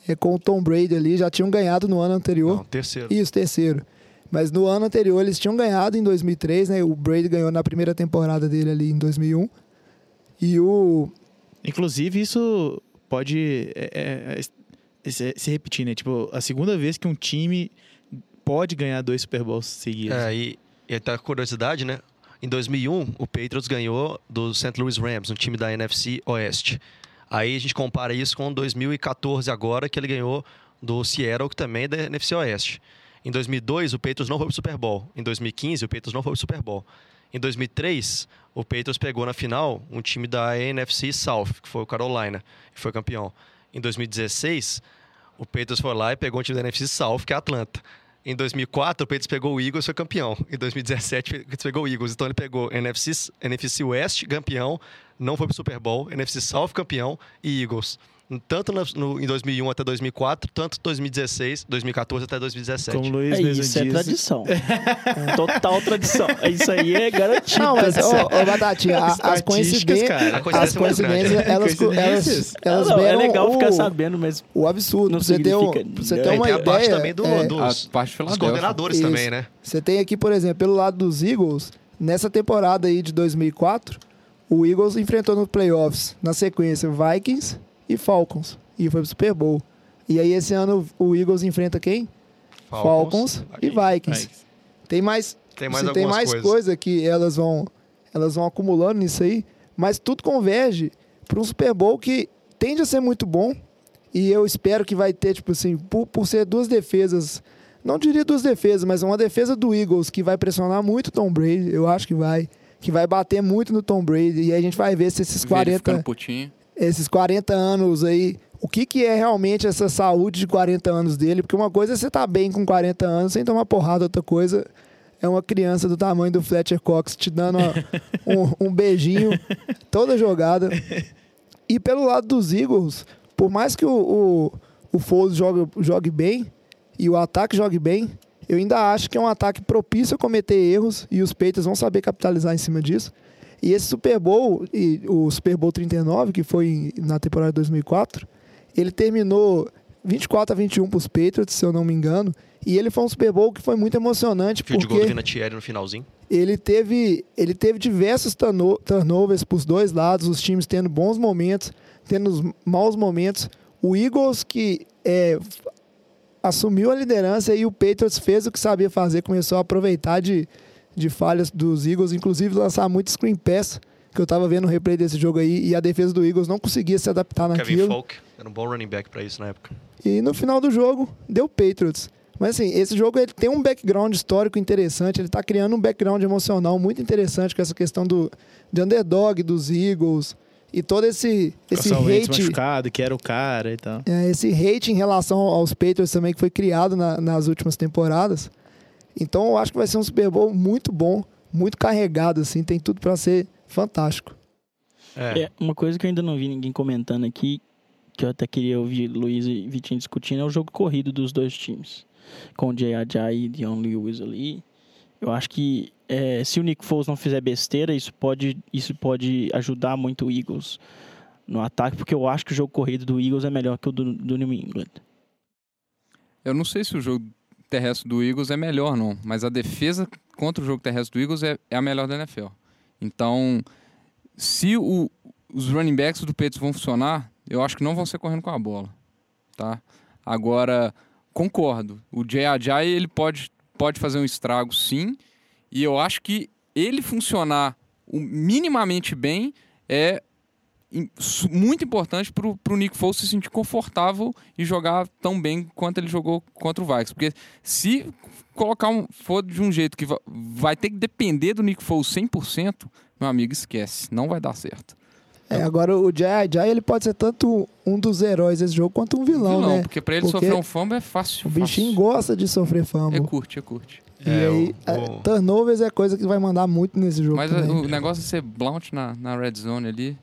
é, com o Tom Brady ali, já tinham ganhado no ano anterior. Não, terceiro. Isso, terceiro. Mas no ano anterior eles tinham ganhado em 2003, né? O Brady ganhou na primeira temporada dele ali em 2001. E o Inclusive, isso pode é, é, é, se, se repetir, né? Tipo, a segunda vez que um time pode ganhar dois Super Bowls seguidos. É, e, e até a curiosidade, né? Em 2001, o Patriots ganhou do St. Louis Rams, um time da NFC Oeste. Aí a gente compara isso com 2014 agora, que ele ganhou do Seattle, que também é da NFC Oeste. Em 2002, o Patriots não foi pro Super Bowl. Em 2015, o Patriots não foi pro Super Bowl. Em 2003, o Patriots pegou na final um time da NFC South, que foi o Carolina, e foi campeão. Em 2016, o Patriots foi lá e pegou um time da NFC South, que é Atlanta. Em 2004, o Patriots pegou o Eagles e foi campeão. Em 2017, o Patriots pegou o Eagles. Então ele pegou NFC, NFC West, campeão, não foi pro Super Bowl, NFC South, campeão e Eagles. Tanto no, no- em 2001 até 2004, tanto 2016, 2014 até 2017. Como Luiz É, mesmo isso é diz. tradição. [laughs] Total tradição. [laughs] Isso aí é garantido. Não, mas, ô, ô Batatinha, a- as coincidências, cara. A as coincidência é coincidências, elas, Coincidências? elas, elas Não, é legal o, ficar sabendo, mas o absurdo. Não Pra você ter, um, significa- pra você É, E uma tem a ideia, parte também do, é, dos, A parte dos coordenadores Isso. também, né? Você tem aqui, por exemplo, pelo lado dos Eagles, nessa temporada aí de 2004, o Eagles enfrentou nos playoffs, na sequência, Vikings e Falcons. E foi pro Super Bowl. E aí esse ano o Eagles enfrenta quem? Falcons, e Vikings. Tem mais, Tem mais tem mais coisas. coisa que elas vão, elas vão acumulando nisso aí, mas tudo converge para um Super Bowl que tende a ser muito bom. E eu espero que vai ter, tipo assim, por, por ser duas defesas, não diria duas defesas, mas uma defesa do Eagles que vai pressionar muito o Tom Brady, eu acho que vai, que vai bater muito no Tom Brady. E aí a gente vai ver se esses Verificando 40, putinho. Esses 40 anos aí, o que, que é realmente essa saúde de 40 anos dele? Porque uma coisa é você tá bem com 40 anos sem tomar porrada, outra coisa é uma criança do tamanho do Fletcher Cox te dando uma- [laughs] um, um beijinho toda jogada. E pelo lado dos Eagles, por mais que o, o, o Foles jogue, jogue bem e o ataque jogue bem, eu ainda acho que é um ataque propício a cometer erros e os Patriots vão saber capitalizar em cima disso. E esse Super Bowl, e o Super Bowl 39, que foi na temporada de 2004, ele terminou 24 a 21 para os Patriots, se eu não me engano. E ele foi um Super Bowl que foi muito emocionante, Fio de gol do porque Vinatieri no finalzinho. ele teve, ele teve diversos turno- turnovers para os dois lados, os times tendo bons momentos, tendo os maus momentos. O Eagles que é, assumiu a liderança e o Patriots fez o que sabia fazer, começou a aproveitar de, de falhas dos Eagles, inclusive lançar muito screen pass, que eu tava vendo o replay desse jogo aí, e a defesa do Eagles não conseguia se adaptar Kevin naquilo. Falk era um bom running back pra isso na época. E no final do jogo, deu Patriots. Mas assim, esse jogo ele tem um background histórico interessante, ele tá criando um background emocional muito interessante com essa questão do, de underdog dos Eagles. E todo esse, esse hate. machucado, que era o cara e tal. É, esse hate em relação aos Patriots também que foi criado na- nas últimas temporadas. Então eu acho que vai ser um Super Bowl muito bom, muito carregado, assim, tem tudo pra ser fantástico. É. É, uma coisa que eu ainda não vi ninguém comentando aqui, que eu até queria ouvir Luiz e Vitinho discutindo, é o jogo corrido dos dois times. Com o Ajayi e Dion Lewis ali. Eu acho que é, se o Nick Foles não fizer besteira, isso pode, isso pode ajudar muito o Eagles no ataque, porque eu acho que o jogo corrido do Eagles é melhor que o do, do New England. Eu não sei se o jogo terrestre do Eagles é melhor, não. Mas a defesa contra o jogo terrestre do Eagles é, é a melhor da NFL. Então, se o- os running backs do Patriots vão funcionar, eu acho que não vão ser correndo com a bola. Tá? Agora, concordo. O Jay Ajayi, ele pode, pode fazer um estrago, sim. E eu acho que ele funcionar minimamente bem é muito importante para o Nick Foles se sentir confortável e jogar tão bem quanto ele jogou contra o Vikings. Porque se colocar um for de um jeito que va- vai ter que depender do Nick Foles 100%, meu amigo, esquece. Não vai dar certo. É, agora o Jay Jay, ele pode ser tanto um dos heróis desse jogo quanto um vilão, Vilão, né? porque para ele Porque sofrer um fumble é fácil. O bichinho fácil. gosta de sofrer fumble. É curte, é curte. E É, aí, o- é, o- turnovers é coisa que vai mandar muito nesse jogo Mas também. o negócio é ser blunt na, na red zone ali.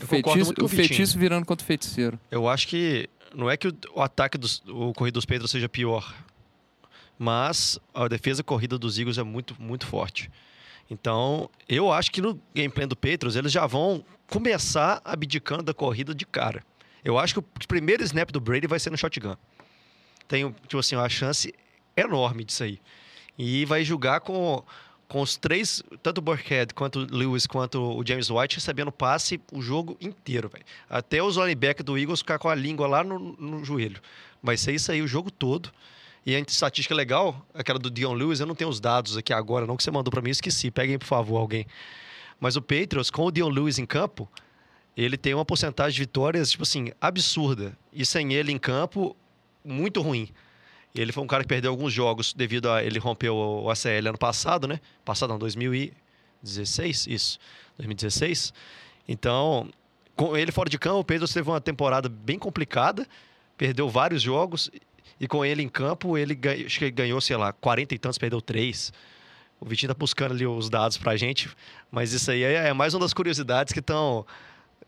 Eu feitiço, o feitiço virando contra o feiticeiro. Eu acho que não é que o, o ataque dos o corrido dos Pedros seja pior, mas a defesa corrida dos Eagles é muito muito forte. Então, eu acho que no gameplay do Patriots eles já vão começar abdicando da corrida de cara. Eu acho que o primeiro snap do Brady vai ser no shotgun. Tem, tipo assim, uma chance enorme disso aí. E vai jogar com, com os três, tanto o Burkhead, quanto o Lewis, quanto o James White, recebendo passe o jogo inteiro, velho. Até os linebackers do Eagles ficar com a língua lá no, no joelho. Vai ser isso aí o jogo todo. E a estatística legal, aquela do Dion Lewis, eu não tenho os dados aqui agora, não que você mandou para mim, esqueci. Peguem, por favor, alguém. Mas o Patriots, com o Dion Lewis em campo, ele tem uma porcentagem de vitórias, tipo assim, absurda. E sem ele em campo, muito ruim. Ele foi um cara que perdeu alguns jogos devido a ele rompeu o ACL ano passado, né? Passado não, 2016, isso. 2016. Então, com ele fora de campo, o Pedro teve uma temporada bem complicada, perdeu vários jogos e com ele em campo, ele ganhou, acho que ele ganhou, sei lá, 40 e tantos, perdeu três. O Vitinho tá buscando ali os dados pra gente, mas isso aí é é mais uma das curiosidades que estão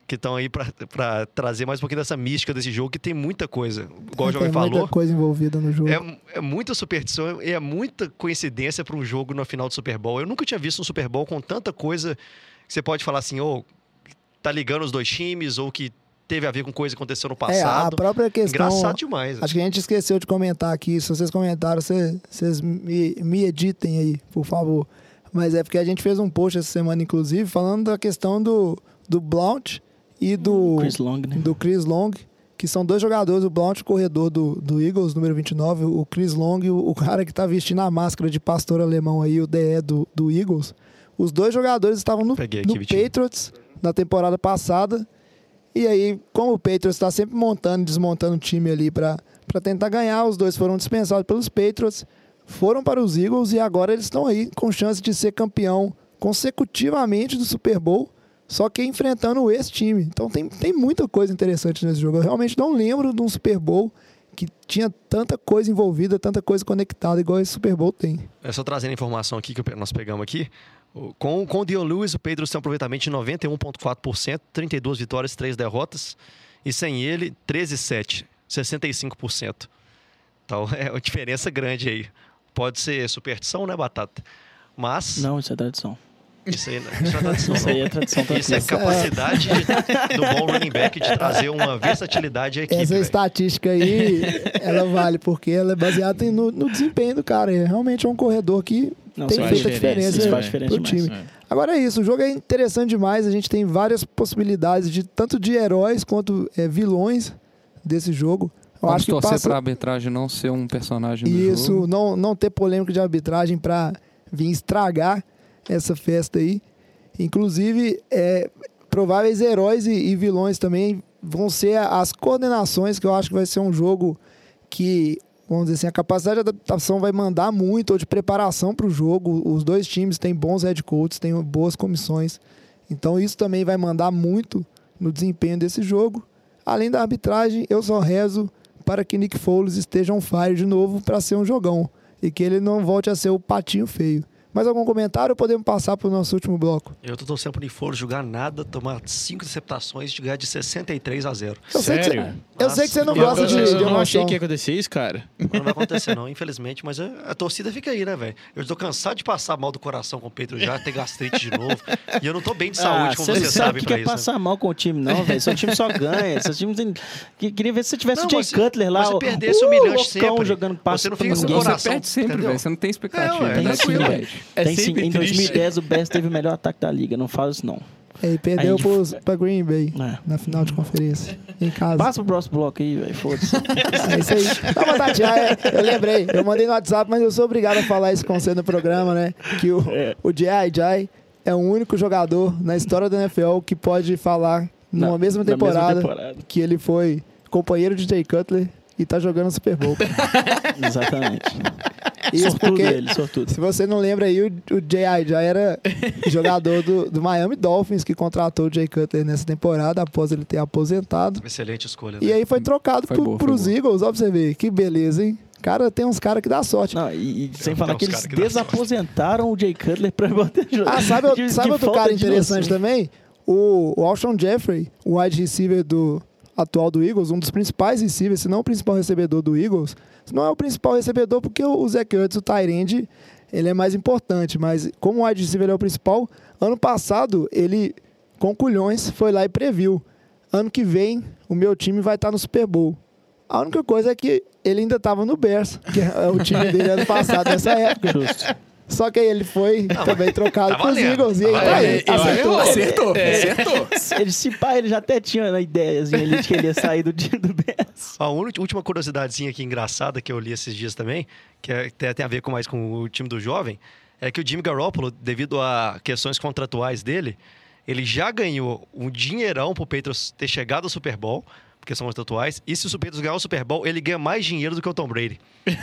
que estão aí para trazer mais um pouquinho dessa mística desse jogo, que tem muita coisa. Igual o tem Jovem falou, muita coisa envolvida no jogo. é, é muita superstição e é muita coincidência para um jogo na final do Super Bowl. Eu nunca tinha visto um Super Bowl com tanta coisa que você pode falar assim, ou tá ligando os dois times, ou que teve a ver com coisa que aconteceu no É, a passado. própria questão. Engraçado demais. Acho que a gente esqueceu de comentar aqui. Se vocês comentaram, cê- vocês me, me editem aí, por favor. Mas é porque a gente fez um post essa semana, inclusive, falando da questão do, do Blount e do Chris Long, né? do Chris Long, que são dois jogadores, o Blount, corredor do, do Eagles, número 29, o Chris Long, o, o cara que tá vestindo a máscara de pastor alemão aí, o DE do, do Eagles. Os dois jogadores estavam no, Peguei no. Patriots na temporada passada. E aí, como o Patriots está sempre montando e desmontando o time ali para tentar ganhar, os dois foram dispensados pelos Patriots, foram para os Eagles e agora eles estão aí com chance de ser campeão consecutivamente do Super Bowl, só que enfrentando esse time. Então tem, tem muita coisa interessante nesse jogo. Eu realmente não lembro de um Super Bowl que tinha tanta coisa envolvida, tanta coisa conectada, igual esse Super Bowl tem. É só trazendo a informação aqui que nós pegamos aqui. O- Com, com o Dion Lewis, o Pedro tem um aproveitamento de 91,4%, 32 vitórias, 3 derrotas. E sem ele, 13,7%, 65%. Então [laughs] é uma diferença grande aí. Pode ser superstição, né, Batata? Mas Não, isso é tradição. Isso aí, não- isso é tradição, Isso aí é tradição Isso é capacidade de- do bom running back de trazer uma versatilidade à equipe. Essa velho. estatística aí, [laughs] ela vale, porque ela é baseada no, no desempenho do cara. Ele realmente é um corredor que Não, tem isso feito a diferença, diferença, isso faz diferença pro demais. time. É. Agora é isso, o jogo é interessante demais. A gente tem várias possibilidades de tanto de heróis quanto é, vilões desse jogo. Eu Vamos acho que torcer passa pra arbitragem não ser um personagem do isso, jogo. não, não ter polêmica de arbitragem para vir estragar essa festa aí. Inclusive, é, prováveis heróis e, e vilões também vão ser as coordenações, que eu acho que vai ser um jogo que, vamos dizer assim, a capacidade de adaptação vai mandar muito, ou de preparação para o jogo. Os dois times têm bons head coaches, têm boas comissões. Então, isso também vai mandar muito no desempenho desse jogo. Além da arbitragem, eu só rezo para que Nick Foles esteja on fire de novo para ser um jogão e que ele não volte a ser o patinho feio. Mais algum comentário ou podemos passar para o nosso último bloco? Eu tô torcendo Nick Foles jogar nada, tomar cinco interceptações e ganhar de 63 a 0. Eu sei que você, Sério? eu sei que você não Eu- gosta eu, de, eu de não achei que ia acontecer isso, cara. Não vai [laughs] acontecer, não, infelizmente, mas a, a torcida fica aí, né, velho? Eu tô cansado de passar mal do coração com o Pedro já, ter gastrite de novo. E eu não tô bem de saúde, como Ah, você você não sabe, sabe o que pra é isso. né? passar mal com o time, não, velho. Seu time só ganha. Seu time tem... que- Queria ver se você tivesse Não, o Jay Cutler lá. o- perdesse uh, humilhante loucão, sempre, jogando passe você não fica com ninguém. o Você coração, perde sempre, velho. Você não tem expectativa. É, ué, Tem né? É Tem sim. Em triste. 2010 o Bears teve o melhor ataque da liga. Não fala isso, não. E perdeu Aí- pros, pra Green Bay É. na final de conferência. Em casa. Passa pro próximo bloco aí, velho. Foda-se. [laughs] É isso aí. Não, mas Tati, é, eu lembrei. Eu mandei no WhatsApp, mas eu sou obrigado a falar isso com você no programa, né? Que o, o J.I. Jai é o único jogador na história da NFL que pode falar numa Na- mesma na mesma temporada, temporada. que ele foi companheiro de Jay Cutler e tá jogando Super Bowl. [laughs] Exatamente. Isso sortudo porque, ele, sortudo. se você não lembra aí, o, o J.I. já era jogador do, do Miami Dolphins que contratou o Jay Cutler nessa temporada após ele ter aposentado. Excelente escolha. E né? aí foi trocado Foi pro, boa, pros boa. Eagles, ó pra você ver. Que beleza, hein? Cara, tem uns caras que dá sorte. Não, e, e sem falar que eles que desaposentaram o Jay Cutler pra botar jogo. Ah, sabe, Que- sabe outro cara de interessante noção. também? O, o Alshon Jeffrey, o wide receiver do atual do Eagles, um dos principais receivers, se não o principal recebedor do Eagles. Não é o principal recebedor porque o, Zach Ertz, o Tyrande, ele é mais importante, mas como o wide receiver é o principal, ano passado ele, com culhões, foi lá e previu. Ano que vem, o meu time vai estar no Super Bowl. A única coisa é que ele ainda estava no Bears, que é o time dele ano passado, nessa época. Justo. Só que aí ele foi também trocado tá pros valendo, Eagles. E tá aí, tá aí, acertou. Acertou, acertou. [laughs] Ele, se pá, ele já até tinha ideiazinha ali de que ele ia sair do time do Bears. A última curiosidadezinha aqui engraçada que eu li esses dias também, que é- tem, tem a ver com mais com o time do jovem, é que o Jimmy Garoppolo, devido a questões contratuais dele, ele já ganhou um dinheirão pro Patriots ter chegado ao Super Bowl, questões contratuais, e se o Patriots ganhar o Super Bowl, ele ganha mais dinheiro do que o Tom Brady. [laughs]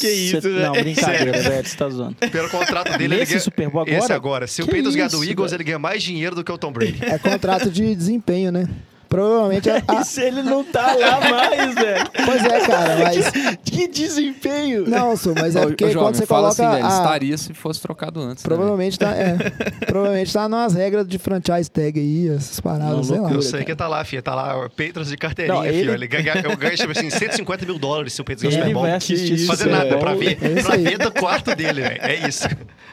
Que isso, Cê- né? Não, brincadeira, [laughs] velho. Você tá zoando. Pelo contrato dele, ele Nesse ganha... Super Bowl Esse agora? agora. Se o Que Patriots ganhar do Eagles, velho? ele ganha mais dinheiro do que o Tom Brady. É contrato de desempenho, né? Provavelmente a, a- [laughs] E se ele não tá lá mais, [laughs] velho? Pois é, cara, mas. Que desempenho. Não, Su, mas é Ô, porque jovem, quando você fala coloca. assim, velho, a- estaria se fosse trocado antes. né, provavelmente tá. É, [laughs] provavelmente tá nas regras de franchise tag aí, essas paradas, Não, sei lá. Eu sei cara. que tá lá, filho. Tá lá, Patriots de carteirinha, Não, ele- filho. Ele ganha, eu ganho, tipo assim, 150 mil dólares se o Patriots ganhar o Super Bowl. isso, Fazer Super nada Bowl. pra ver, É pra ver do quarto dele, velho. É isso.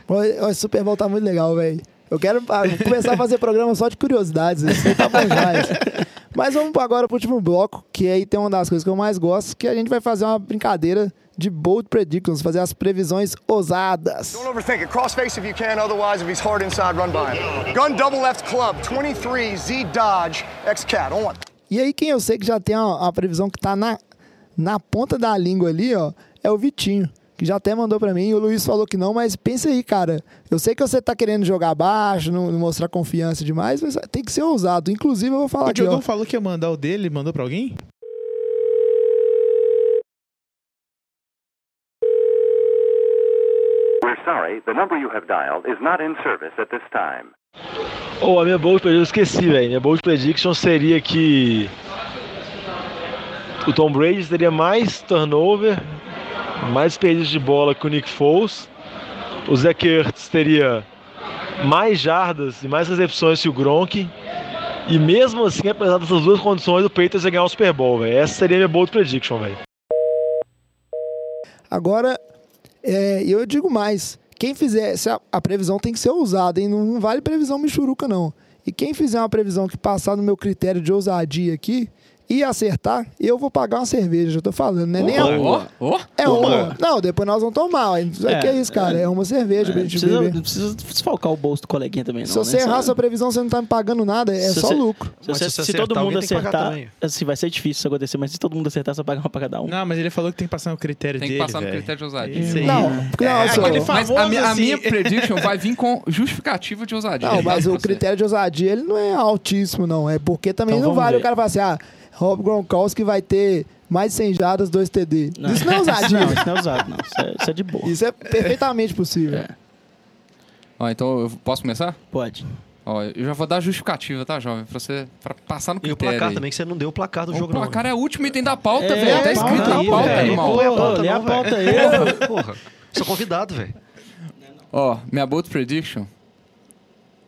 O Super Bowl tá muito legal, velho. Eu quero ah, começar a fazer programa só de curiosidades. Isso tá bom demais. [laughs] Mas vamos agora pro último bloco, que aí tem uma das coisas que eu mais gosto, que a gente vai fazer uma brincadeira de bold predictions, fazer as previsões ousadas. Don't overthink it. Crossface if you can, otherwise, if he's hard inside, run by him. Gun double left club, 23 Z Dodge X Cat on. E aí, quem eu sei que já tem uma, uma previsão que tá na, na ponta da língua ali, ó, é o Vitinho, que já até mandou pra mim. O Luiz falou que não, mas pensa aí, cara. Eu sei que você tá querendo jogar baixo, não, não mostrar confiança demais, mas tem que ser ousado. Inclusive, eu vou falar O aqui, ó. Diogão falou que ia mandar o dele, mandou pra alguém? We're sorry, the number you have dialed is not in service at this time. Oh, a minha bold prediction, eu esqueci, velho. Minha bold prediction seria que o Tom Brady teria mais turnover, mais perdas de bola que o Nick Foles. O Zach Ertz teria mais jardas e mais recepções que o Gronk. E mesmo assim, apesar dessas duas condições, o Patriots ia ganhar o Super Bowl, velho. Essa seria a minha bold prediction, velho. Agora, é, eu digo mais. Quem fizer, a, a previsão tem que ser ousada, hein? Não, não vale previsão michuruca, não. E quem fizer uma previsão que passar no meu critério de ousadia aqui e acertar, eu vou pagar uma cerveja, já tô falando, né? Nem a Ó, ó. É uma. Não, depois nós vamos tomar. É, É, que é isso, cara. É uma cerveja É, pra não, gente precisa, beber. não precisa desfalcar o bolso do coleguinha também, não. Se você né? errar sua previsão, você não tá me pagando nada. É Se só você- lucro. Se, você- se se todo mundo tem que acertar, assim, vai ser difícil isso acontecer, mas se todo mundo acertar, você paga uma pra cada um. Não, mas ele falou que tem que passar no critério Tem que dele, passar no critério de ousadia. Isso aí. Não, É, só- aquele Mas a, minha, a assim- minha prediction [laughs] vai vir com justificativa de ousadia. Não, mas o critério de ousadia, ele não é altíssimo, não. É porque também Então não vale o cara falar assim, ah, Rob Gronkowski vai ter mais de 100 jardas, 2 TD. Isso não é [laughs] ousadia. Não, isso não é usado, não. Isso é, isso é de boa. Isso é perfeitamente possível. É. Ó, então eu posso começar? Pode. Ó, eu já vou dar a justificativa, tá, jovem? Pra você pra passar no E o critério. placar aí. também, que você não deu o placar do O jogo, não. placar é o último item da pauta, É, velho. Tá escrito na pauta, velho. animal. Não é a pauta, a não, velho. pauta aí. Porra, [laughs] porra. Sou convidado, velho. Ó, minha bold prediction.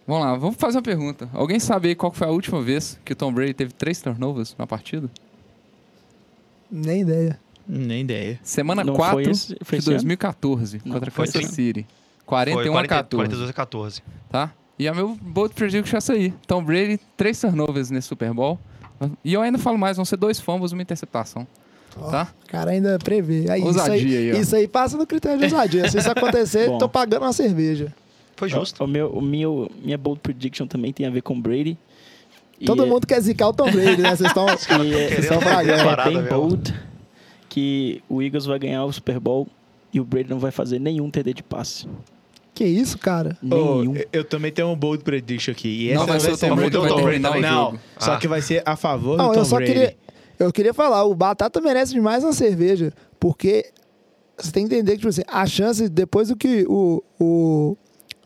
Vamos lá, vamos fazer uma pergunta. Alguém sabe aí qual foi a última vez que o Tom Brady teve três turnovers na partida? Nem ideia. Nem ideia. Semana Não 4 foi esse- foi de esse ano? 2014, Não, contra foi Kansas. City. Foi 41 a 40 14, 42 a 14. tá? E a meu bold prediction é essa aí. Tom Brady, três turnovers nesse Super Bowl. E eu ainda falo mais, vão ser dois fumbles e uma interceptação. Tá? O cara ainda prevê. Aí, isso, Ousadia aí, aí, ó. isso aí passa no critério de ousadia. Se isso [laughs] acontecer, tô pagando uma cerveja. Foi justo. O, meu, o meu, minha bold prediction também tem a ver com Brady. E Todo é- mundo quer zicar o Tom Brady, né? Vocês estão [laughs] e é, bragando. é bem bold que o Eagles vai ganhar o Super Bowl e o Brady não vai fazer nenhum TD de passe. Que isso, cara? Nenhum. eu- eu também tenho um bold prediction aqui. E Não essa vai ser o Tom Brady, vai bold. terminar o Não, jogo. só Ah. que vai ser a favor Não, do Tom eu só Brady. queria. Eu queria falar, o Batata merece demais uma cerveja. Porque você tem que entender que, tipo assim, a chance, depois do que o. o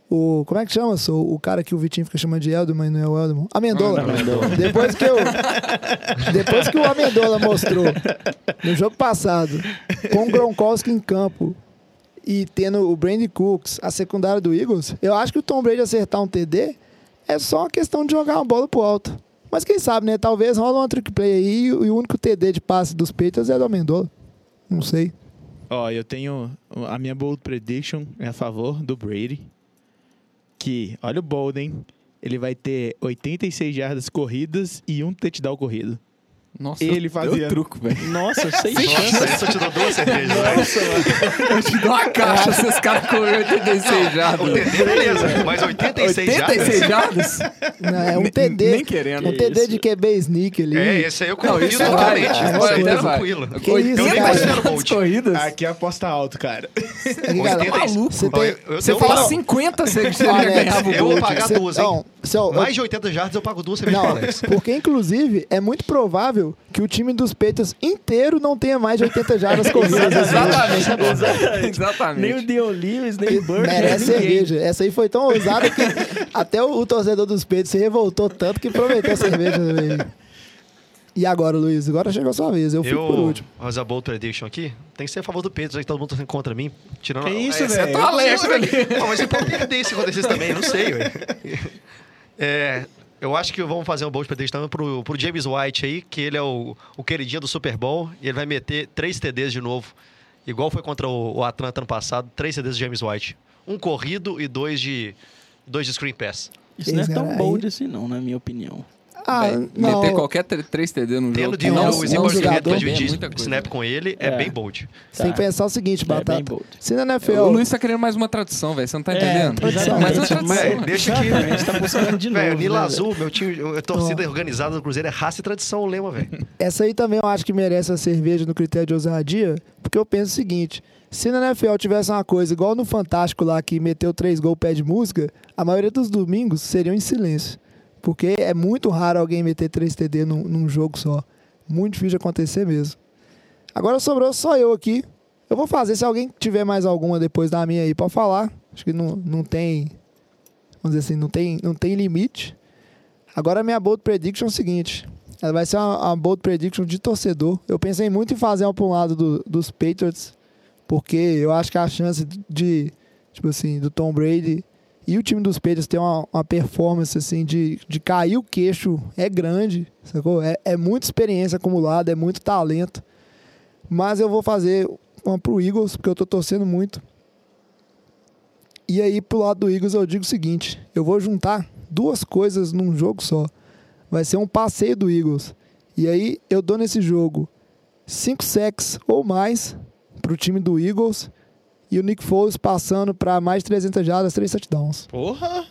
o, como é que chama? Sou o cara que o Vitinho fica chamando de Eldo, mas não é o Eldo. Amendola. Amendola. Depois que eu. Depois que o Amendola mostrou no jogo passado, com o Gronkowski em campo e tendo o Brandon Cooks, a secundária do Eagles, eu acho que o Tom Brady acertar um TD é só uma questão de jogar uma bola pro alto. Mas quem sabe, né? Talvez rola uma trick play aí e o único TD de passe dos Patriots é do Amendola. Não sei. Ó, eu tenho. A minha bold prediction é a favor do Brady. Que, olha o bold, hein? Ele vai ter 86 jardas corridas e um touchdown corrido. Nossa, Ele deu fazia. truco, velho. Nossa, [laughs] seis Nossa, chances. ele só te deu duas cervejas, velho. Eu te dou uma caixa se os caras correram 86 O jardas. TD, beleza. [laughs] Mas 86 já. 86 jardas? Não, é um TD. Nem querendo. Um TD de QB sneak ali. É, esse aí eu isso vai. totalmente. é Esse aí tá vai. tranquilo. Que Eu isso, nem considero Bolt. corridas? Aqui aposta alto, cara. Aqui, cara, 86. você eu- eu- Você eu fala falo, [laughs] 50, você, você Alex, já ganhava o Eu vou pagar duas, hein? eu- Mais de 80 jardas eu pago duas cervejas porque inclusive é muito provável que o time dos Patriots inteiro não tenha mais de 80 jardas [laughs] corridas. [laughs] Exatamente. Nem o Exatamente. Dion Lewis, nem o Burke. Merece cerveja. Essa aí foi tão ousada que até o, o torcedor dos Patriots se revoltou tanto que prometeu a cerveja também. E agora, Luiz? Agora chegou a sua vez. Eu fico Eu, por último. fazer a Bold Prediction aqui, tem que ser a favor do Pedro, já que todo mundo tá contra mim. Tirando Que isso, é, velho? Exceto o Alex ali. Não, mas você pode perder se acontecer também, não sei, velho. É, eu acho que vamos fazer um Bold Prediction também pro, pro James White aí, que ele é o, o queridinho do Super Bowl, e ele vai meter três TDs de novo. Igual foi contra o, o Atlanta ano passado, três TDs de James White. Um corrido e dois de, dois de screen pass. Isso não é tão bold assim, não, na minha opinião. Ah, não. Meter qualquer 3 TD no Tendo jogo. de não, novo não e jogador, pra é dividir muita coisa. snap com ele, é, É. bem bold. Você tem que pensar o seguinte, É bem Batata. bold. Se na NFL... O Luiz tá querendo mais uma tradução, velho. Você não tá entendendo? tradição, mais uma tradição. Mas deixa que... A gente tá buscando de novo. Velho, Nilo né, Azul, meu time, a torcida organizada do Cruzeiro é raça e tradição, o lema, velho. Essa aí também eu acho que merece a cerveja no critério de ousadia, porque eu penso o seguinte: se na NFL tivesse uma coisa igual no Fantástico lá, que meteu três gols pé de música, a maioria dos domingos seriam em silêncio. Porque é muito raro alguém meter três TD num, num jogo só. Muito difícil de acontecer mesmo. Agora sobrou só eu aqui. Eu vou fazer, se alguém tiver mais alguma depois da minha aí, pode falar. Acho que não, não tem. Vamos dizer assim, não tem, não tem limite. Agora minha bold prediction é o seguinte. Ela vai ser uma, uma bold prediction de torcedor. Eu pensei muito em fazer uma para um lado do- dos Patriots, porque eu acho que a chance de, tipo assim, do Tom Brady e o time dos Patriots ter uma, uma performance assim de, de cair o queixo é grande, sacou? É, é muita experiência acumulada, é muito talento. Mas eu vou fazer uma pro Eagles, porque eu tô torcendo muito. E aí, pro lado do Eagles, eu digo o seguinte: eu vou juntar duas coisas num jogo só. Vai ser um passeio do Eagles. E aí, eu dou nesse jogo cinco sacks ou mais pro time do Eagles. E o Nick Foles passando para mais de 300 jardas, 3 touchdowns. Porra!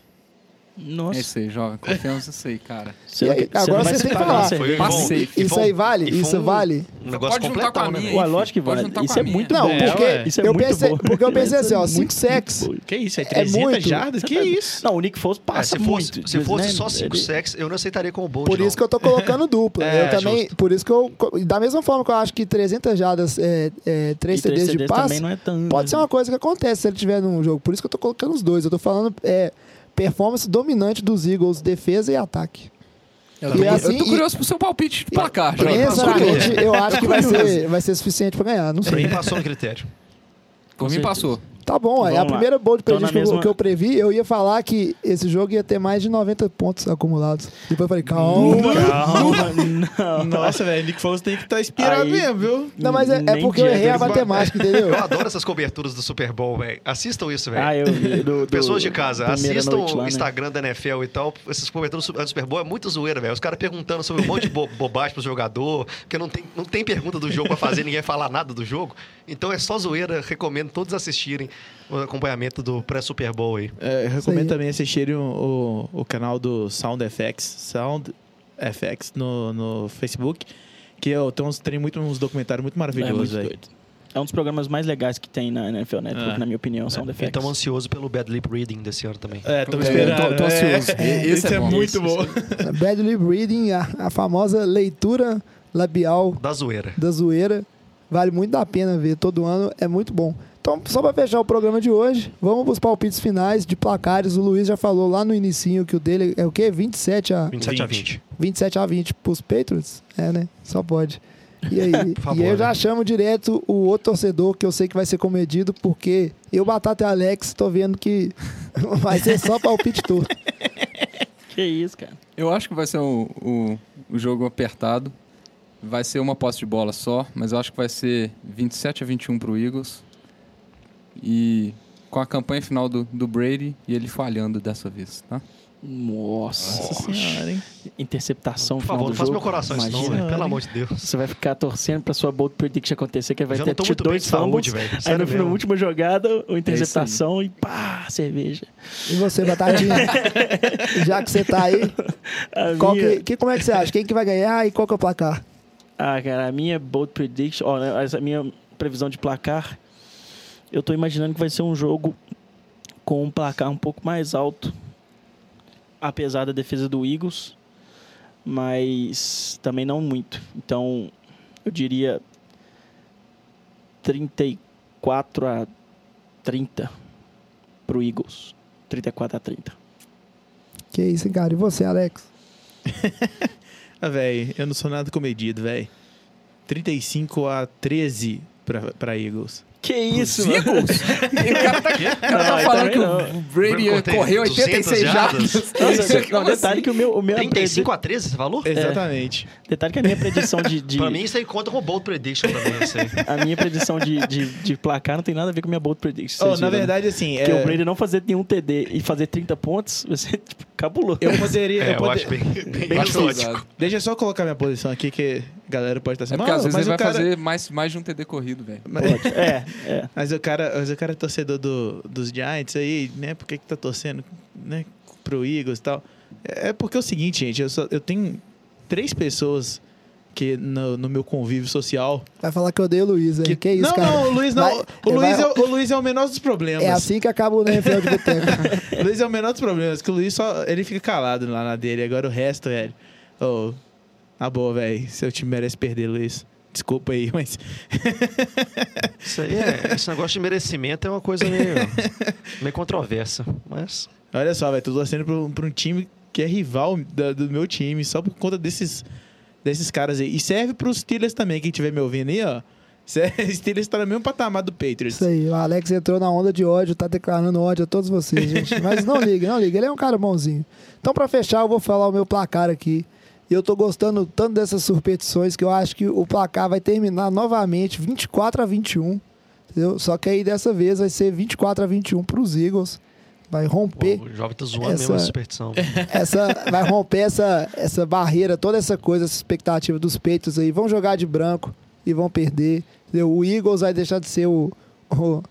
Nossa. É isso aí, jovem. Confiamos nisso aí, cara. Você não- aí, você agora vocês têm que falar. Foi Passei. bom. Isso um- aí vale? foi Isso um- vale? Um negócio Pode juntar com a né? minha? Ué, lógico que vale. juntar com Isso é muito Não, bom. porque ué. Isso é eu muito pensei, bom. porque eu pensei assim, ó, Isso é 5 muito sacks. bom. Que isso? É É 300 muito. jardas? Que [laughs] isso? Não, o Nick Foles É, passa se fosse, muito. se fosse né? só 5 Ele- sacks, eu não aceitaria como bold, [laughs] Por isso que eu tô colocando dupla. É, eu também, por isso que eu, da mesma forma que eu acho que 300 jardas, é, é, 3 E três CDs de passe, também não é tão... pode ser uma coisa que acontece se ele tiver num jogo. Por isso que eu tô colocando os dois. Eu tô falando é, performance dominante dos Eagles, defesa e ataque. Eu E tô, assim, eu tô e- curioso pro seu palpite de placar, Pra Sinceramente, aquele- eu acho que vai ser, vai ser suficiente pra ganhar. Não Pra sei. mim passou no critério. Por mim passou. Tá bom, é a lá. primeira bold na prediction que eu- mesma- que eu previ, eu ia falar que esse jogo ia ter mais de 90 pontos acumulados. Depois eu falei, calma. Calma, [laughs] não. Nossa, velho, Nick Foles tem que estar inspirado Aí- mesmo, viu? Não, mas é, é porque eu errei a matemática, entendeu? [laughs] Eu adoro essas coberturas do Super Bowl, velho. Assistam isso, velho. Ah, eu vi. Do, do- Pessoas de casa, assistam lá, o né? Instagram da NFL e tal. Essas coberturas do Super Bowl é muito zoeira, velho. Os caras perguntando sobre um monte de bo [laughs] bobagem pro jogador, porque não tem, não tem pergunta do jogo pra fazer, ninguém falar nada do jogo. Então é só zoeira. Recomendo todos assistirem o acompanhamento do pré-Super Bowl aí. É, eu recomendo aí. também assistirem o, o, o canal do Sound FX, Sound FX no, no Facebook, que eu, tem, uns, tem muito, uns documentários muito É muito maravilhosos, velho. doido. É um dos programas mais legais que tem na NFL Network, É. na minha opinião, são defects. Então ansioso pelo Bad Lip Reading desse ano também. É, tô É, esperando. tô- tô ansioso. É, [laughs] Esse esse é é, bom. muito bom. [laughs] Bad lip reading, a, a famosa leitura labial Da zoeira. da zoeira. Vale muito a pena ver todo ano, é muito bom. Então, só para fechar o programa de hoje, vamos para os palpites finais de placares. O Luiz já falou lá no inicinho que o dele é o quê? 27 a 27 a 20. 27 a 20 pros Patriots? É, né? Só pode. E aí, [laughs] favor, e aí eu já né? chamo direto o outro torcedor que eu sei que vai ser comedido, porque eu, Batata e Alex, tô vendo que [laughs] vai ser só palpite todo. [laughs] Que isso, cara. Eu acho que vai ser o, o, o jogo apertado. Vai ser uma posse de bola só, mas eu acho que vai ser 27 a 21 pro Eagles. E com a campanha final do, do Brady e ele falhando dessa vez, tá? Nossa. Nossa senhora, hein? Interceptação Por favor, do não faça jogo. meu coração isso não, Imagina. velho. Pelo amor de Deus. Você vai ficar torcendo pra sua bold prediction acontecer, que vai Já ter tido dois fumbles. velho. Aí no final, última jogada, o interceptação e pá, cerveja. E você, Batatinha? [laughs] Já que você tá aí, A qual minha- que, que- como é que você acha? Quem que vai ganhar e qual que é o placar? Ah, cara, a minha bold prediction, ó, né, essa minha previsão de placar, eu tô imaginando que vai ser um jogo com um placar um pouco mais alto, apesar da defesa do Eagles, mas também não muito. Então, eu diria 34 a 30 pro Eagles. 34 a 30. Que isso, hein, cara? E você, Alex? [laughs] Ah, velho, eu não sou nada comedido, velho. 35 a 13 pra, pra Eagles. Que isso, Os Eagles? o cara tá, o cara tá falando que não. o Brady 200 86 jardas. Nossa, não, Como detalhe assim? que o meu, o meu 35 a 13, você falou? Exatamente. detalhe que a minha predição de, de Pra mim, isso aí conta com bold prediction também, a minha predição de, de, de placar não tem nada a ver com a minha bold prediction. Oh, na viram, né? verdade, assim, Porque é, o Brady não fazer nenhum TD e fazer 30 pontos ser tipo, cabuloso. eu poderia. É, eu eu pode- acho bem, [laughs] bem, bem exótico. Deixa eu só colocar minha posição aqui, que a galera pode estar assim. É porque às "Mano, vezes ele mas vai o cara... fazer mais, mais de um TD corrido, velho. Mas, [laughs] É, é. mas o cara, mas o cara é torcedor do, dos Giants aí, né? Por que, que tá torcendo né, pro Eagles e tal? É é porque é o seguinte, gente, eu, só, eu tenho três pessoas que no, no meu convívio social. Vai falar que eu odeio o Luiz, hein? Que, isso, não, cara? não, o Luiz não. Vai- o, Luiz vai- é, [laughs] o Luiz é o menor dos problemas. É assim que acaba o NFL de boteco. O [laughs] Luiz é o menor dos problemas, que o Luiz só. Ele fica calado lá na dele. Agora o resto, velho. Ô, na boa, velho. Seu time merece perder, Luiz. Desculpa aí, mas. [laughs] Isso aí é, esse negócio de merecimento é uma coisa meio, meio controversa. Mas Olha só, velho. Tô torcendo pra, um- pra um time que é rival da- do meu time, só por conta desses, desses caras aí. E serve pros Steelers também, quem estiver me ouvindo aí, ó. Serve- [laughs] Steelers tá no mesmo patamar do Patriots. Isso aí, o Alex entrou na onda de ódio, tá declarando ódio a todos vocês, gente. Mas não liga, não liga, ele é um cara bonzinho. Então, pra fechar, eu vou falar o meu placar aqui. E eu tô gostando tanto dessas superstições que eu acho que o placar vai terminar novamente 24 a 21. Entendeu? Só que aí dessa vez vai ser 24 a 21 pros Eagles. Vai romper pô, o jovem tá zoando Essa- mesmo essa superstição. essa vai romper essa, essa barreira, toda essa coisa, essa expectativa dos peitos aí. Vão jogar de branco e vão perder. entendeu? O Eagles vai deixar de ser o, o-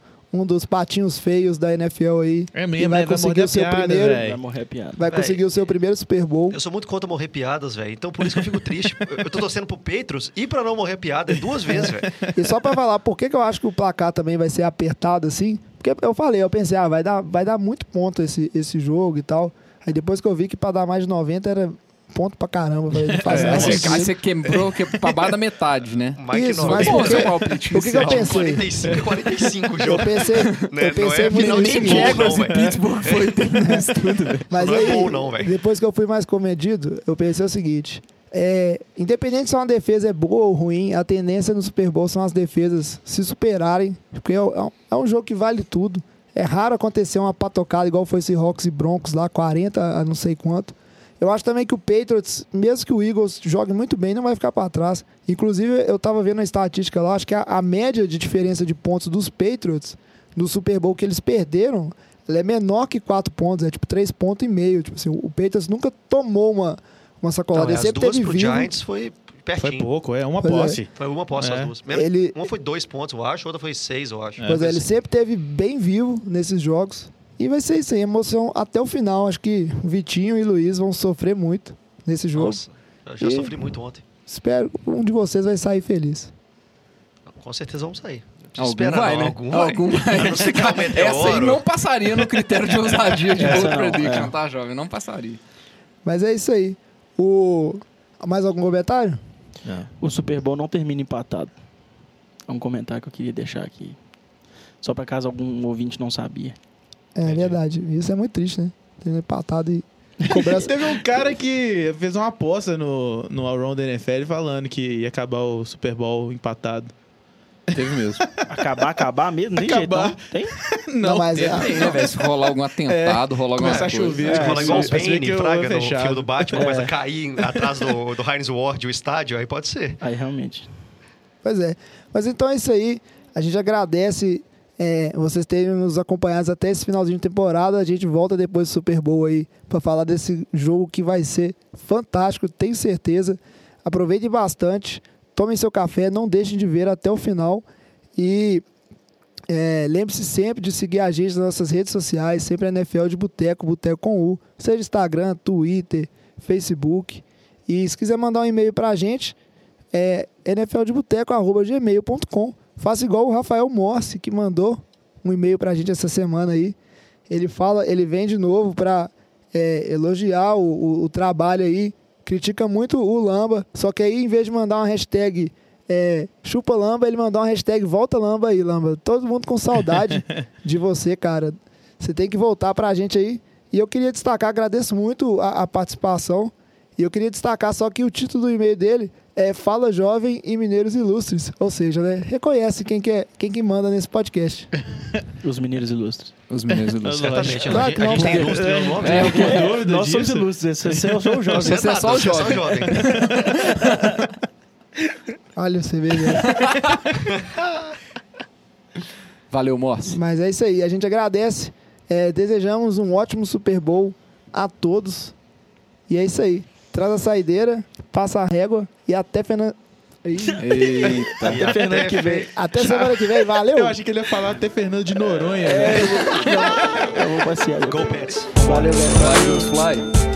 um dos patinhos feios da NFL aí. É mesmo, vai né? Vai conseguir o seu a piada, primeiro. Vai morrer piada. Vai Véi. conseguir o seu primeiro Super Bowl. Eu sou muito contra morrer piadas, velho. Então por isso que eu fico triste. [laughs] Eu tô torcendo pro Patriots e pra não morrer piada é duas vezes, velho. E só pra falar, por que, que eu acho que o placar também vai ser apertado assim? Porque eu falei, eu pensei, ah, vai dar, vai dar muito ponto esse, esse jogo e tal. Aí depois que eu vi que pra dar mais de 90 era pontos pra caramba. Falei, não faz Aí nada você- aí você quebrou que pra baixo da metade, né? [laughs] Mike Isso, mas Pô, porque- seu palpite o que, que eu pensei? 45 e 45 o Eu jogo. pensei, Né, eu não pensei é muito Jaguars não, e velho. Pittsburgh foi [laughs] isso tudo. Mas Não é aí, bom, não, velho. depois que eu fui mais comedido, eu pensei o seguinte: é, independente se uma defesa é boa ou ruim, a tendência no Super Bowl são as defesas se superarem, porque é, um- é um jogo que vale tudo. É raro acontecer uma patocada igual foi Seahawks e Broncos lá, 40 a não sei quanto. Eu acho também que o Patriots, mesmo que o Eagles jogue muito bem, não vai ficar para trás. Inclusive, eu tava vendo a estatística lá, acho que a, a média de diferença de pontos dos Patriots no Super Bowl que eles perderam, ela é menor que 4 pontos, é tipo 3 pontos e meio. Tipo assim, o Patriots nunca tomou uma, uma sacolada. Não, ele as sempre duas teve vivo. Giants foi Foi pertinho. pouco, é uma Pois é. posse. Foi uma posse É. as duas. Mesmo- Ele- Uma foi dois pontos, eu acho, outra foi seis, eu acho. Pois é, ele sempre teve bem vivo nesses jogos. E vai ser isso aí, emoção até o final. Acho que Vitinho e Luiz vão sofrer muito nesse jogo. Nossa, eu já E- sofri muito ontem. Espero que um de vocês vai sair feliz. Com certeza vamos sair. Algum esperar, vai, não. né? Algum vai. Algum vai. A [laughs] não é Essa aí não passaria no critério de ousadia de [laughs] bold prediction, é. tá, jovem? Não passaria. Mas é isso aí. O... Mais algum comentário? O Super Bowl não termina empatado. É um comentário que eu queria deixar aqui. Só pra caso algum ouvinte não sabia. É verdade. Isso é muito triste, né? Ter empatado e cobrança. [laughs] Teve um cara que fez uma aposta no, no All Round da NFL falando que ia acabar o Super Bowl empatado. Teve mesmo. [laughs] Acabar, acabar mesmo? Jeito, Acabar. [laughs] não? Tem? Não, mas Tem, é- tem, né, velho? Se rolar algum atentado, rolar alguma Começar a coisa. chover. É, rola igual o Bane que em o Fraga no filme do Batman, começa a cair atrás do, do Heinz Ward, o estádio, aí pode ser. Aí realmente. Pois é. Mas então é isso aí. A gente agradece é, vocês terem nos acompanhado até esse finalzinho de temporada. A gente volta depois do Super Bowl aí para falar desse jogo que vai ser fantástico, tenho certeza. Aproveitem bastante, tomem seu café, não deixem de ver até o final. E é, lembre-se sempre de seguir a gente nas nossas redes sociais, sempre NFL de Boteco, Boteco com U, seja Instagram, Twitter, Facebook. E se quiser mandar um e-mail para a gente, é nfldeboteco.gmail.com. Faça igual o Rafael Morse, que mandou um e-mail pra gente essa semana aí. Ele fala, ele vem de novo pra é, elogiar o, o- o trabalho aí, critica muito o Lamba, só que aí em vez de mandar uma hashtag é, chupa Lamba, ele mandou uma hashtag volta Lamba aí, Lamba. Todo mundo com saudade [laughs] de você, cara. Você tem que voltar pra gente aí. E eu queria destacar, agradeço muito a, a participação. E eu queria destacar só que o título do e-mail dele é Fala Jovem e Mineiros Ilustres. Ou seja, né, reconhece quem que, é, quem que manda nesse podcast. [laughs] Os mineiros ilustres. Os meninos ilustres. [laughs] Certamente. Claro a que gente, a gente não. tem ilustre no nome. É, né? Tem dúvida Nós somos ilustres. Você é só o jovem. Você é é só o você é só o jovem. [laughs] Olha você vê. né? Valeu, Morse. Mas é isso aí, a gente agradece. É, desejamos um ótimo Super Bowl a todos. E é isso aí. Traz a saideira, passa a régua e até Fernando. Eita. Até Fernando que vem. Até semana que vem, valeu! Eu achei que ele ia falar até Fernando de Noronha. Eu vou passear. Go Pets. Valeu, galera. Valeu, Fly.